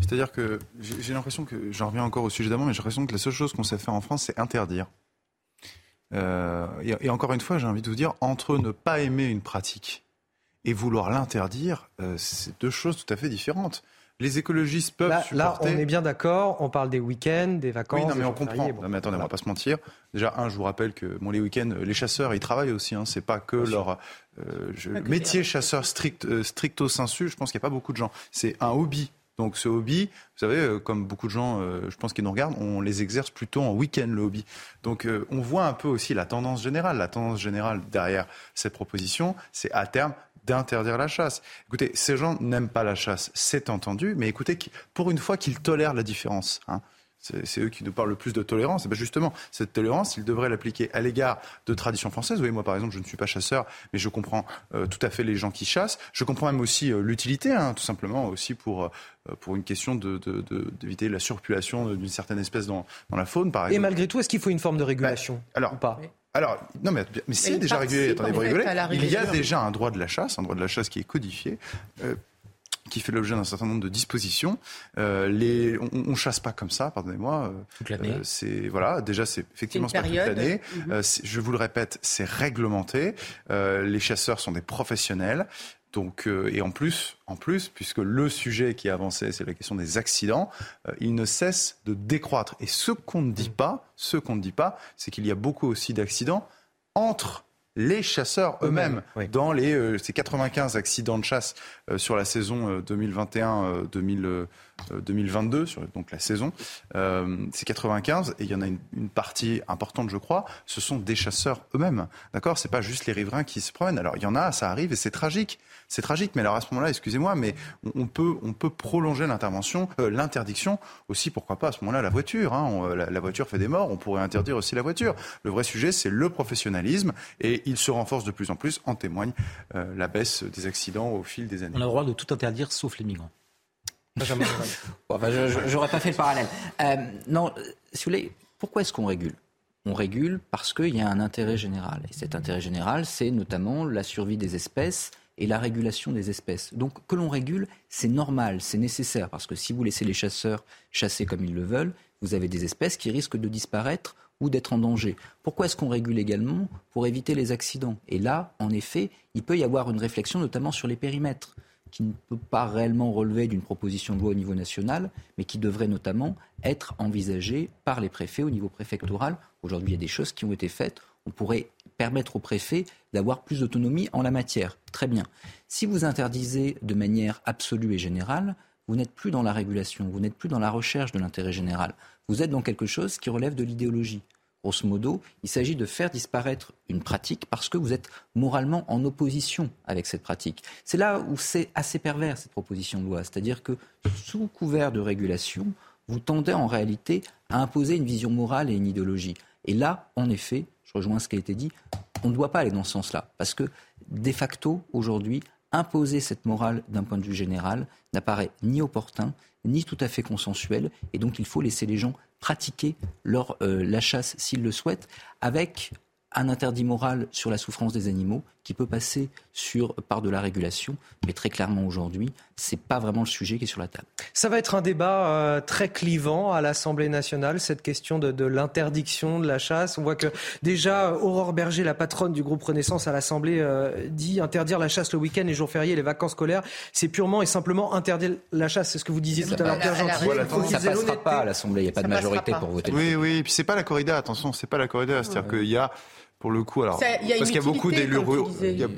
C'est-à-dire que j'ai l'impression que, j'en reviens encore au sujet d'avant, mais j'ai l'impression que la seule chose qu'on sait faire en France, c'est interdire. et, et, encore une fois, j'ai envie de vous dire, entre ne pas aimer une pratique et vouloir l'interdire, euh, c'est deux choses tout à fait différentes. Les écologistes peuvent là, supporter... Là, on est bien d'accord, on parle des week-ends, des vacances. Oui, non, mais on comprend. Non, mais attendez, on va pas se mentir. Déjà, un, je vous rappelle que bon, les week-ends, les chasseurs, ils travaillent aussi. Hein, c'est pas que leur euh, métier chasseur strict, euh, stricto sensu. Je pense qu'il n'y a pas beaucoup de gens. C'est un hobby. Donc ce hobby, vous savez, euh, comme beaucoup de gens, je pense qu'ils nous regardent, on les exerce plutôt en week-end le hobby. Donc on voit un peu aussi la tendance générale. La tendance générale derrière cette proposition, c'est à terme d'interdire la chasse. Écoutez, ces gens n'aiment pas la chasse, c'est entendu, mais écoutez, pour une fois qu'ils tolèrent la différence. Hein, c'est eux qui nous parlent le plus de tolérance. Et bien justement, cette tolérance, ils devraient l'appliquer à l'égard de traditions françaises. Vous voyez, moi, par exemple, je ne suis pas chasseur, mais je comprends euh, tout à fait les gens qui chassent. Je comprends même aussi euh, l'utilité, hein, tout simplement, aussi pour, euh, pour une question d'éviter de, de, la surpopulation d'une certaine espèce dans, dans, la faune, par exemple. Et malgré tout, est-ce qu'il faut une forme de régulation bah, alors, ou pas? Alors, non, mais, mais c'est déjà régulé. Attendez, vous rigolez. Il y a déjà un droit de la chasse, un droit de la chasse qui est codifié. Euh, qui fait l'objet d'un certain nombre de dispositions. Euh, les, on, ne chasse pas comme ça, pardonnez-moi. Euh, toute l'année. c'est voilà, déjà c'est effectivement pas toute l'année. Mhm. je vous le répète, c'est réglementé. les chasseurs sont des professionnels. Donc, euh, et en plus, en plus, puisque le sujet qui avançait, c'est la question des accidents, euh, il ne cesse de décroître. Et ce qu'on ne dit pas, ce qu'on ne dit pas, c'est qu'il y a beaucoup aussi d'accidents entre les chasseurs eux-mêmes. Dans les euh, ces 95 accidents de chasse sur la saison 2021-2022, sur donc la saison, c'est 95 et il y en a une, une, partie importante, je crois, ce sont des chasseurs eux-mêmes. D'accord, c'est pas juste les riverains qui se promènent. Alors il y en a, ça arrive et c'est tragique. C'est tragique, mais alors à ce moment-là, excusez-moi, mais on, peut, on peut prolonger l'intervention, euh, l'interdiction aussi, pourquoi pas à ce moment-là, la voiture. Hein, euh, la, voiture fait des morts, on pourrait interdire aussi la voiture. Le vrai sujet, c'est le professionnalisme, et il se renforce de plus en plus, en témoigne euh, la baisse des accidents au fil des années. On a le droit de tout interdire, sauf les migrants. enfin, je n'aurais pas fait le parallèle. non, si vous voulez, pourquoi est-ce qu'on régule? On régule parce qu'il y a un intérêt général. Et cet intérêt général, c'est notamment la survie des espèces et la régulation des espèces. Donc que l'on régule, c'est normal, c'est nécessaire, parce que si vous laissez les chasseurs chasser comme ils le veulent, vous avez des espèces qui risquent de disparaître ou d'être en danger. Pourquoi est-ce qu'on régule également Pour éviter les accidents. Et là, en effet, il peut y avoir une réflexion notamment sur les périmètres qui ne peut pas réellement relever d'une proposition de loi au niveau national, mais qui devrait notamment être envisagée par les préfets au niveau préfectoral. Aujourd'hui, il y a des choses qui ont été faites. On pourrait permettre au préfet d'avoir plus d'autonomie en la matière. Très bien. Si vous interdisez de manière absolue et générale, vous n'êtes plus dans la régulation, vous n'êtes plus dans la recherche de l'intérêt général. Vous êtes dans quelque chose qui relève de l'idéologie. Grosso modo, il s'agit de faire disparaître une pratique parce que vous êtes moralement en opposition avec cette pratique. C'est là où c'est assez pervers, cette proposition de loi. C'est-à-dire que, sous couvert de régulation, vous tendez en réalité à imposer une vision morale et une idéologie. Et là, en effet, je rejoins ce qui a été dit, on ne doit pas aller dans ce sens-là. Parce que, de facto, aujourd'hui, imposer cette morale d'un point de vue général n'apparaît ni opportun, ni tout à fait consensuel. Et donc, il faut laisser les gens pratiquer leur, euh, la chasse s'ils le souhaitent, avec un interdit moral sur la souffrance des animaux qui peut passer sur, par de la régulation. Mais très clairement, aujourd'hui, ce n'est pas vraiment le sujet qui est sur la table. Ça va être un débat euh, très clivant à l'Assemblée nationale, cette question de, l'interdiction de la chasse. On voit que déjà, Aurore Berger, la patronne du groupe Renaissance à l'Assemblée, euh, dit interdire la chasse le week-end, les jours fériés, les vacances scolaires. C'est purement et simplement interdire la chasse. C'est ce que vous disiez tout à l'heure, Pierre Gentil. Ça ne passera pas à l'Assemblée. Il n'y a pas de majorité pour voter. Oui, oui. Et puis c'est pas la corrida. Attention, c'est pas la corrida. C'est-à-dire qu'il y a pour le coup, alors, parce qu'il y a beaucoup d'élus ruraux.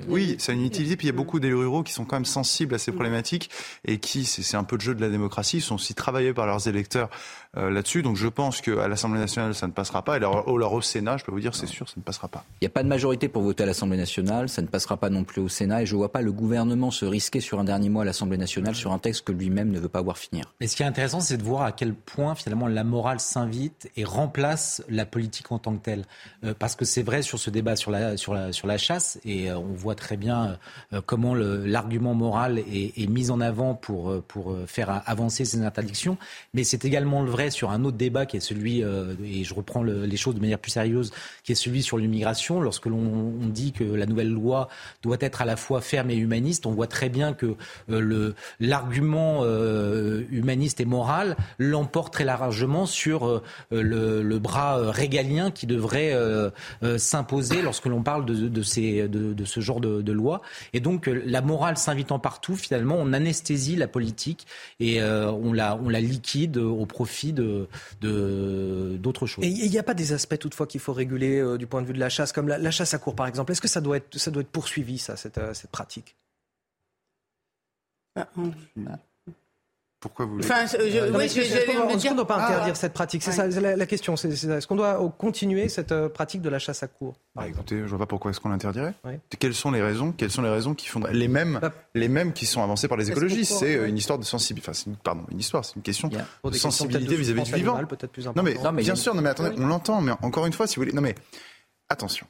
oui, c'est une utilité, puis il y a beaucoup d'élus ruraux qui sont quand même sensibles à ces problématiques et qui, c'est un peu le jeu de la démocratie, sont aussi travaillés par leurs électeurs euh, là-dessus. Donc je pense qu'à l'Assemblée nationale, ça ne passera pas. Et alors, au Sénat, je peux vous dire, c'est sûr, ça ne passera pas. Il n'y a pas de majorité pour voter à l'Assemblée nationale, ça ne passera pas non plus au Sénat. Et je ne vois pas le gouvernement se risquer sur un dernier mois à l'Assemblée nationale sur un texte que lui-même ne veut pas voir finir. Mais ce qui est intéressant, c'est de voir à quel point finalement la morale s'invite et remplace la politique en tant que telle. Euh, parce que c'est vrai sur ce débat sur la, sur la, sur la chasse, et euh, on voit très bien comment l'argument moral est, est, mis en avant pour, pour faire avancer ces interdictions. Mais c'est également le vrai sur un autre débat qui est celui, euh, et je reprends les choses de manière plus sérieuse, qui est celui sur l'immigration. Lorsque l'on dit que la nouvelle loi doit être à la fois ferme et humaniste, on voit très bien que euh, l'argument euh, humaniste et moral l'emporte très largement sur le, bras régalien qui devrait s'imposer lorsque l'on parle de, ces, de, ce genre de, loi. Et donc la morale s'invitant partout, finalement, on anesthésie la politique et on, la, on la liquide au profit de d'autres choses. Et il n'y a pas des aspects toutefois qu'il faut réguler euh, du point de vue de la chasse, comme la, chasse à court par exemple. Est-ce que ça doit être, ça doit être poursuivi, ça, cette, euh, cette pratique? Ah, pourquoi vous voulez enfin, je, Est-ce qu'on ne doit pas interdire ah, cette pratique C'est ça la, question. Est-ce qu'on doit continuer cette euh, pratique de la chasse à cours bah, Écoutez, je ne vois pas pourquoi est-ce qu'on l'interdirait. Quelles sont les raisons Quelles sont les raisons qui font les mêmes, bah, les mêmes qui sont avancées par les écologistes C'est une histoire de sensibilité. Enfin, pardon, une histoire, c'est une question de sensibilité vis-à-vis du vivant. Non mais, non, mais bien sûr, non mais attendez, on l'entend, mais encore une fois, si vous voulez, non mais attention.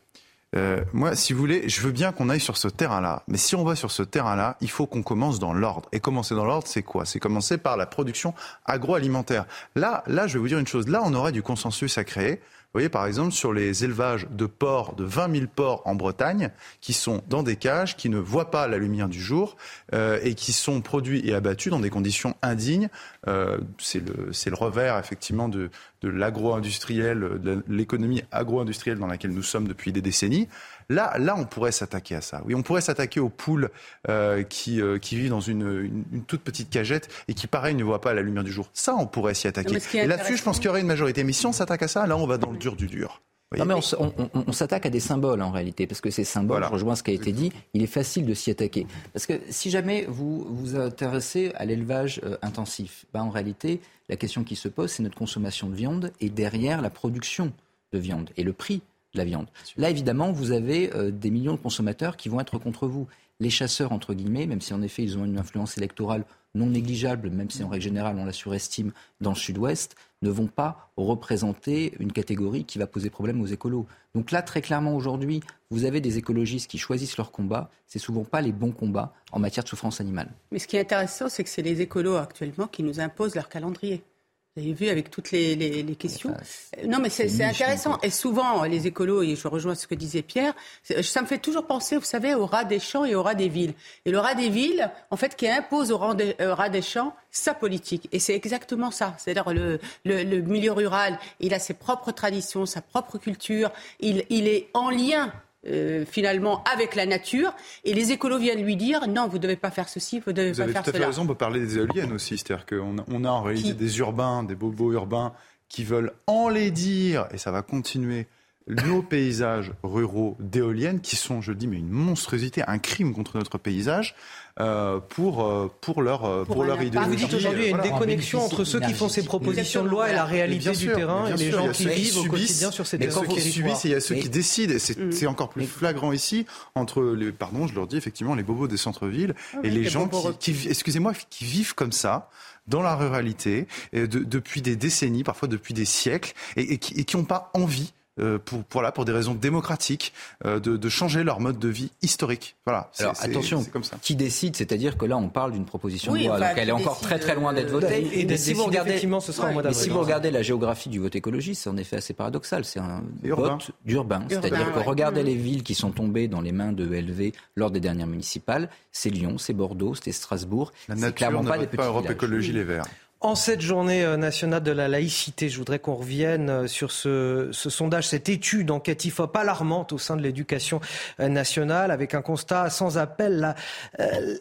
Euh, moi, si vous voulez, je veux bien qu'on aille sur ce terrain-là. Mais si on va sur ce terrain-là, il faut qu'on commence dans l'ordre. Et commencer dans l'ordre, c'est quoi? C'est commencer par la production agroalimentaire. Là, là, je vais vous dire une chose. Là, on aurait du consensus à créer. Vous voyez, par exemple, sur les élevages de porcs, de 20 000 porcs en Bretagne, qui sont dans des cages, qui ne voient pas la lumière du jour, euh, et qui sont produits et abattus dans des conditions indignes. Euh, c'est le, le, revers, effectivement, de, de l'agro-industriel, de l'économie agro-industrielle dans laquelle nous sommes depuis des décennies. Là, là, on pourrait s'attaquer à ça. Oui, on pourrait s'attaquer aux poules euh, qui, euh, qui vivent dans une, une, toute petite cagette et qui, pareil, ne voient pas la lumière du jour. Ça, on pourrait s'y attaquer. Et là-dessus, je pense qu'il y aurait une majorité. Mais si on s'attaque à ça, là, on va dans le dur du dur. Non, mais on, s'attaque à des symboles en réalité, parce que ces symboles, je rejoins ce qui a été dit, il est facile de s'y attaquer. Parce que si jamais vous vous intéressez à l'élevage euh, intensif, ben, en réalité, la question qui se pose, c'est notre consommation de viande et derrière la production de viande et le prix la viande. Là, évidemment, vous avez euh, des millions de consommateurs qui vont être contre vous. Les chasseurs, entre guillemets, même si en effet ils ont une influence électorale non négligeable, même si en règle générale on la surestime dans le sud-ouest, ne vont pas représenter une catégorie qui va poser problème aux écolos. Donc là, très clairement, aujourd'hui, vous avez des écologistes qui choisissent leur combat. C'est souvent pas les bons combats en matière de souffrance animale. Mais ce qui est intéressant, c'est que c'est les écolos actuellement qui nous imposent leur calendrier. Vous avez vu avec toutes les, les, questions. non, mais c'est intéressant. Et souvent, les écolos, et je rejoins ce que disait Pierre, ça me fait toujours penser, vous savez, au rat des champs et au rat des villes. Et le rat des villes, en fait, qui impose au rat des, rat des champs sa politique. Et c'est exactement ça. C'est-à-dire le, le, le, milieu rural, il a ses propres traditions, sa propre culture. Il, il est en lien euh, finalement avec la nature. Et les écolos viennent lui dire non, vous ne devez pas faire ceci, vous ne devez pas faire cela. Vous avez tout à fait raison, on peut parler des éoliennes aussi. C'est-à-dire qu'on a, on a en réalité des urbains, des bobos urbains qui veulent enlaidir, et ça va continuer, nos paysages ruraux d'éoliennes qui sont, je le dis, mais une monstruosité, un crime contre notre paysage. Euh, pour, euh, pour leur, euh, pour, leur idéologie. Vous dites aujourd'hui il y a une déconnexion entre ceux qui font ces propositions de loi et la réalité du terrain et les gens qui vivent au quotidien sur ces territoires. Mais quand vous subissent, il y a ceux qui décident, et mm. c'est encore plus flagrant ici, entre les, pardon, je leur dis effectivement, les bobos des centres-villes ah et les gens qui, qui excusez-moi, qui vivent comme ça dans la ruralité depuis des décennies, parfois depuis des siècles, et, qui n'ont pas envie pour, pour, là, pour des raisons démocratiques, euh, de, de, changer leur mode de vie historique. Voilà. Alors attention, comme ça. qui décide C'est-à-dire que là, on parle d'une proposition de loi, donc elle est encore très très loin d'être votée. Et, et si vous regardez, ce sera ouais, mais si vous regardez la géographie du vote écologiste, c'est en effet assez paradoxal. C'est un vote d'urbain. C'est-à-dire que regardez les villes qui sont tombées dans les mains de LV lors des dernières municipales. C'est Lyon, c'est Bordeaux, c'était Strasbourg. La nature clairement pas des petits pas Europe Écologie Les Verts. En cette journée euh, nationale de la laïcité, je voudrais qu'on revienne euh, sur ce, ce, sondage, cette étude enquête IFOP alarmante au sein de l'éducation euh, nationale, avec un constat sans appel. La,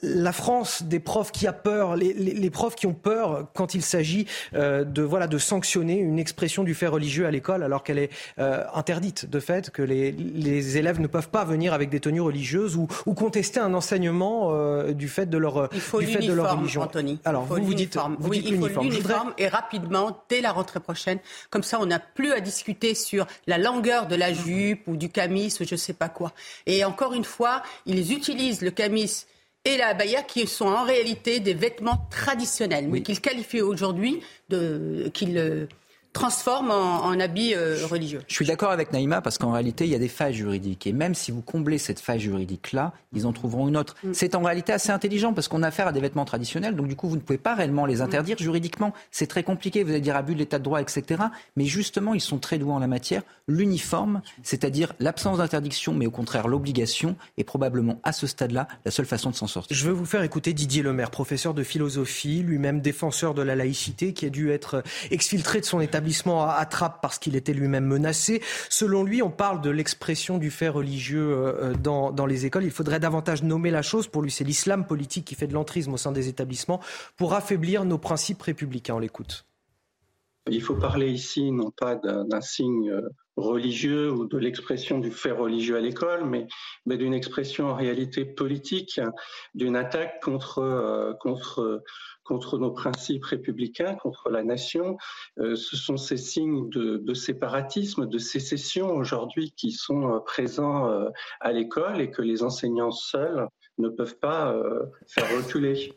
la France des profs qui a peur, les, les, les profs qui ont peur quand il s'agit de, voilà, de sanctionner une expression du fait religieux à l'école, alors qu'elle est interdite de fait, que les, les, élèves ne peuvent pas venir avec des tenues religieuses ou, ou contester un enseignement du fait de leur, du fait de leur religion. Anthony. Alors, vous, vous dites, vous oui, dites l'uniforme et rapidement dès la rentrée prochaine. Comme ça, on n'a plus à discuter sur la longueur de la jupe ou du camis ou je ne sais pas quoi. Et encore une fois, ils utilisent le camis et la abaya qui sont en réalité des vêtements traditionnels, mais qu'ils qualifient aujourd'hui de qu'ils transforme en, en habit euh, religieux. Je suis d'accord avec Naïma parce qu'en réalité, il y a des failles juridiques. Et même si vous comblez cette faille juridique-là, ils en trouveront une autre. Mm. C'est en réalité assez intelligent parce qu'on a affaire à des vêtements traditionnels. Donc du coup, vous ne pouvez pas réellement les interdire. Mm. Juridiquement, c'est très compliqué. Vous allez dire abus de l'état de droit, etc. Mais justement, ils sont très doués en la matière. L'uniforme, c'est-à-dire l'absence d'interdiction, mais au contraire l'obligation, est probablement à ce stade-là la seule façon de s'en sortir. Je veux vous faire écouter Didier Lemaire, professeur de philosophie, lui-même défenseur de la laïcité, qui a dû être exfiltré de son état établissement à Trappes parce qu'il était lui-même menacé. Selon lui, on parle de l'expression du fait religieux euh, dans, dans, les écoles. Il faudrait davantage nommer la chose. Pour lui, c'est l'islam politique qui fait de l'entrisme au sein des établissements pour affaiblir nos principes républicains. On l'écoute. Il faut parler ici non pas d'un signe euh, religieux ou de l'expression du fait religieux à l'école, mais, d'une expression en réalité politique, d'une attaque contre, euh, contre contre nos principes républicains, contre la nation. Euh, ce sont ces signes de, séparatisme, de sécession aujourd'hui qui sont euh, présents euh, à l'école et que les enseignants seuls ne peuvent pas faire reculer.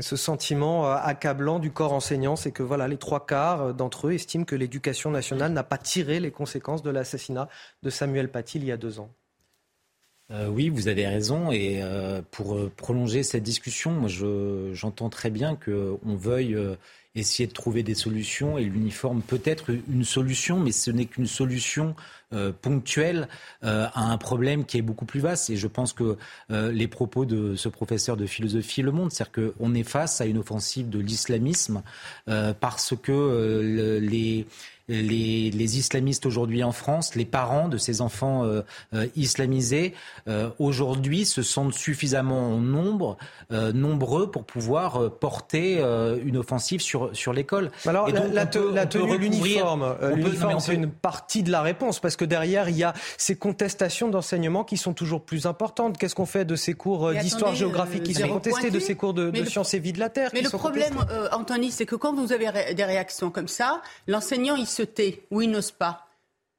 Ce sentiment accablant du corps enseignant, c'est que voilà, les trois quarts d'entre eux estiment que l'éducation nationale n'a pas tiré les conséquences de l'assassinat de Samuel Paty il y a deux ans. Euh, oui, vous avez raison. Et euh, pour euh, prolonger cette discussion, moi, j'entends très bien qu'on veuille euh, essayer de trouver des solutions. Et l'uniforme peut être une solution, mais ce n'est qu'une solution euh, ponctuelle à un problème qui est beaucoup plus vaste. Et je pense que les propos de ce professeur de philosophie le montrent. C'est-à-dire qu'on est face à une offensive de l'islamisme parce que les les, les islamistes aujourd'hui en France, les parents de ces enfants euh, euh, islamisés, euh, aujourd'hui se sentent suffisamment en nombre, euh, nombreux pour pouvoir euh, porter euh, une offensive sur, sur l'école. Alors, donc, la, la, la tenue, l'uniforme, l'uniforme c'est une partie de la réponse, parce que derrière, il y a ces contestations d'enseignement qui sont toujours plus importantes. Qu'est-ce qu'on fait de ces cours d'histoire géographique qui sont contestés, de ces cours de, de sciences et vie de la Terre Mais qui le sont problème, Anthony, c'est que quand vous avez des réactions comme ça, l'enseignant, il se tait ou il n'ose pas.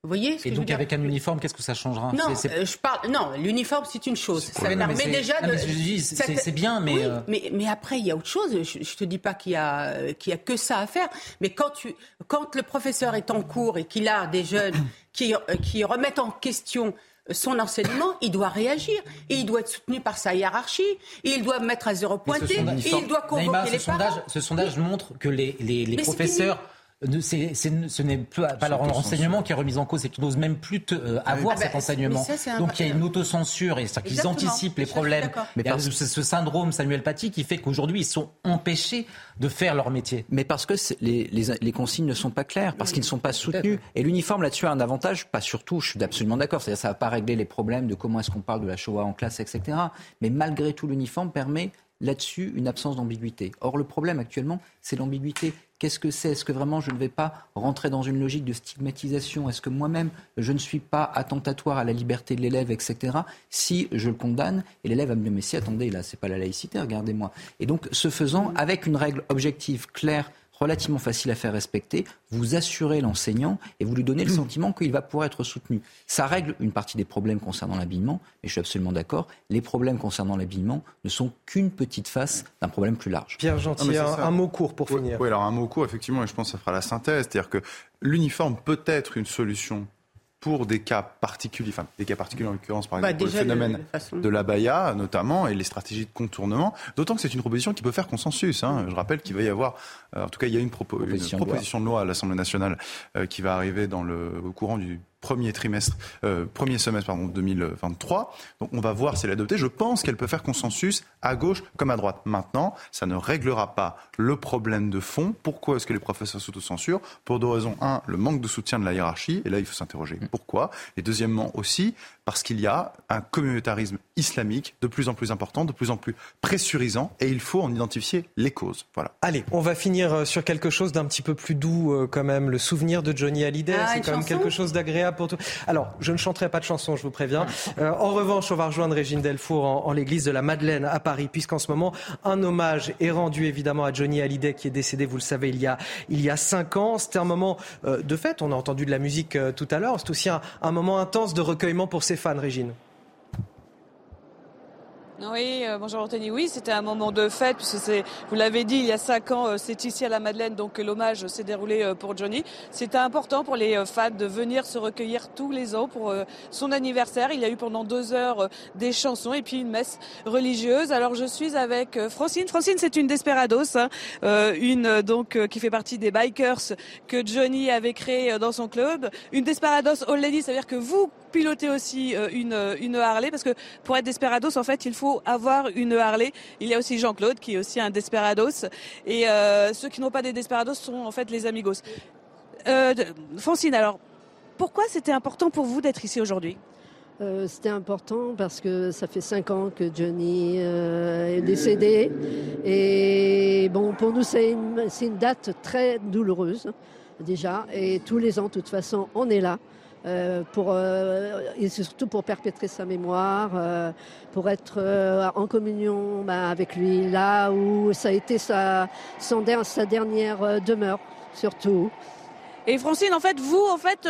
Vous voyez ce Et que donc je veux avec dire un uniforme, qu'est-ce que ça changera Non, c'est, c'est... Euh, je parle. Non, l'uniforme c'est une chose. Ça ouais, permet non, déjà non. Dis, c'est, c'est, bien, mais, oui, euh... mais mais après il y a autre chose. Je, je te dis pas qu'il y a qu'il y a que ça à faire, mais quand tu quand le professeur est en cours et qu'il a des jeunes qui qui remettent en question son enseignement, il doit réagir et il doit être soutenu par sa hiérarchie et il doit mettre à zéro pointé et il doit convoquer Naïma, les ce sondage, parents. Ce sondage montre que les, les, les professeurs c'est, c'est, ce n'est plus, pas leur enseignement qui est remis en cause, c'est qu'ils n'osent même plus te, euh, avoir ah bah, cet enseignement. Ça, Donc il y a une autocensure, et c'est-à-dire qu'ils anticipent les problèmes. Mais il y a ce, ce syndrome Samuel Paty qui fait qu'aujourd'hui ils sont empêchés de faire leur métier. Mais parce que les, les, les, consignes ne sont pas claires, parce qu'ils ne sont pas soutenus. Et l'uniforme là-dessus a un avantage, pas surtout, je suis absolument d'accord, c'est-à-dire ça ne va pas régler les problèmes de comment est-ce qu'on parle de la Shoah en classe, etc. Mais malgré tout, l'uniforme permet là-dessus une absence d'ambiguïté. Or, le problème actuellement, c'est l'ambiguïté. Qu'est-ce que c'est? Est-ce que vraiment je ne vais pas rentrer dans une logique de stigmatisation? Est-ce que moi-même, je ne suis pas attentatoire à la liberté de l'élève, etc. Si je le condamne, et l'élève va me dire, mais si, attendez, là, c'est pas la laïcité, regardez-moi. Et donc, ce faisant, avec une règle objective, claire, relativement facile à faire respecter, vous assurez l'enseignant et vous lui donnez le sentiment qu'il va pouvoir être soutenu. Ça règle une partie des problèmes concernant l'habillement, mais je suis absolument d'accord, les problèmes concernant l'habillement ne sont qu'une petite face d'un problème plus large. Pierre Gentil, un, un, mot court pour finir. Oui, alors un mot court, effectivement, et je pense que ça fera la synthèse, c'est-à-dire que l'uniforme peut être une solution pour des cas particuliers, enfin des cas particuliers en l'occurrence par bah, exemple le phénomène de, de l'abaya notamment et les stratégies de contournement, d'autant que c'est une proposition qui peut faire consensus. Hein. Je rappelle qu'il va y avoir, euh, en tout cas il y a une, proposition, de loi à l'Assemblée nationale euh, qui va arriver dans le, au courant du premier trimestre, euh, premier semestre pardon, 2023. Donc on va voir si elle est adoptée. Je pense qu'elle peut faire consensus à gauche comme à droite. Maintenant, ça ne réglera pas le problème de fond. Pourquoi est-ce que les professeurs s'autocensurent? Pour deux raisons. Un, le manque de soutien de la hiérarchie. Et là, il faut s'interroger pourquoi. Et deuxièmement aussi, parce qu'il y a un communautarisme islamique de plus en plus important, de plus en plus pressurisant, et il faut en identifier les causes. Voilà. Allez, on va finir euh, sur quelque chose d'un petit peu plus doux euh, quand même, le souvenir de Johnny Hallyday. Ah, c'est quand même quelque chose d'agréable Alors, je ne chanterai pas de chanson, je vous préviens. Euh, en revanche, on va rejoindre Régine Delfour en, l'église de la Madeleine à Paris, puisqu'en ce moment, un hommage est rendu évidemment à Johnny Hallyday, qui est décédé, vous le savez, il y a, il cinq ans. C'était un moment de fête, on a entendu de la musique tout à l'heure. C'est aussi un, moment intense de recueillement pour ses Stéphane Régine. Oui, euh, bonjour Anthony. Oui, c'était un moment de fête, puisque c'est, vous l'avez dit, il y a cinq ans, euh, c'est ici à la Madeleine, donc l'hommage s'est déroulé euh, pour Johnny. C'était important pour les fans de venir se recueillir tous les ans pour son anniversaire. Il y a eu pendant deux heures des chansons et puis une messe religieuse. Alors je suis avec Francine. Francine, c'est une Desperados, hein, une donc qui fait partie des bikers que Johnny avait créé dans son club. Une Desperados All Lady, c'est-à-dire que vous pilotez aussi une, une Harley, parce que pour être Desperados, en fait, il faut avoir une Harley. Il y a aussi Jean-Claude qui est aussi un Desperados. Et euh, ceux qui n'ont pas des Desperados sont en fait les Amigos. Euh, Francine, alors pourquoi c'était important pour vous d'être ici aujourd'hui? Euh, c'était important parce que ça fait cinq ans que Johnny est décédé. Et bon, pour nous, c'est une, une, date très douloureuse, déjà. Et tous les ans, de toute façon, on est là. Euh, pour, euh, et surtout pour perpétrer sa mémoire, euh, pour être en communion bah, avec lui, là où ça a été sa, son, sa dernière demeure, surtout. Et Francine, en fait, vous, en fait,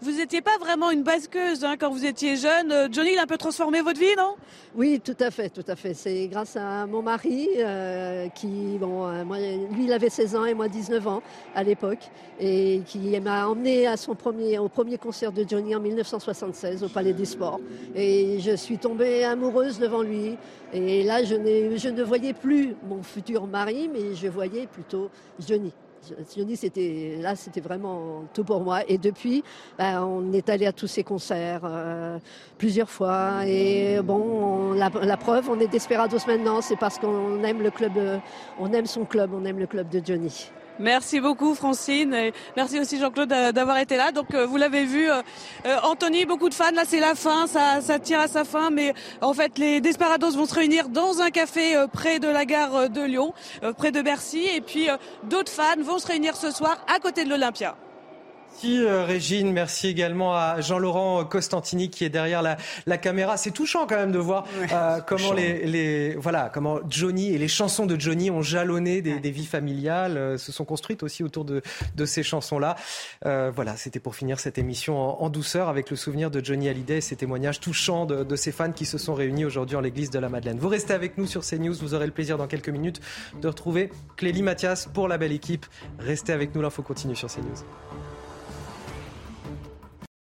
vous n'étiez pas vraiment une basqueuse hein, quand vous étiez jeune. Euh, Johnny, il a un peu transformé votre vie, non? Oui, tout à fait, tout à fait. C'est grâce à mon mari euh, qui, bon, euh, lui, il avait 16 ans et moi 19 ans à l'époque, et qui m'a emmené à son premier, au premier concert de Johnny en 1976 au Palais des Sports. Et je suis tombée amoureuse devant lui. Et là, je, je ne voyais plus mon futur mari, mais je voyais plutôt Johnny. Johnny, c'était là, c'était vraiment tout pour moi. Et depuis, ben, on est allé à tous ces concerts euh, plusieurs fois. Et bon, la, preuve, on est Desperados maintenant, c'est parce qu'on aime le club, euh, on aime son club, on aime le club de Johnny. Merci beaucoup Francine et merci aussi Jean-Claude d'avoir été là. Donc euh, vous l'avez vu, euh, euh, Anthony, beaucoup de fans. Là c'est la fin, ça, ça tire à sa fin, mais en fait les Desperados vont se réunir dans un café près de la gare de Lyon, près de Bercy, et puis d'autres fans vont se réunir ce soir à côté de l'Olympia. Merci euh, Régine, merci également à Jean-Laurent Costantini qui est derrière la, caméra. C'est touchant quand même de voir euh, comment les, voilà comment Johnny et les chansons de Johnny ont jalonné des, vies familiales, euh, se sont construites aussi autour de, ces chansons-là. voilà, c'était pour finir cette émission en, douceur avec le souvenir de Johnny Hallyday et ces témoignages touchants de, de ses fans qui se sont réunis aujourd'hui en l'église de la Madeleine. Vous restez avec nous sur CNews, vous aurez le plaisir dans quelques minutes de retrouver Clélie Mathias pour la belle équipe. Restez avec nous, l'info continue sur CNews.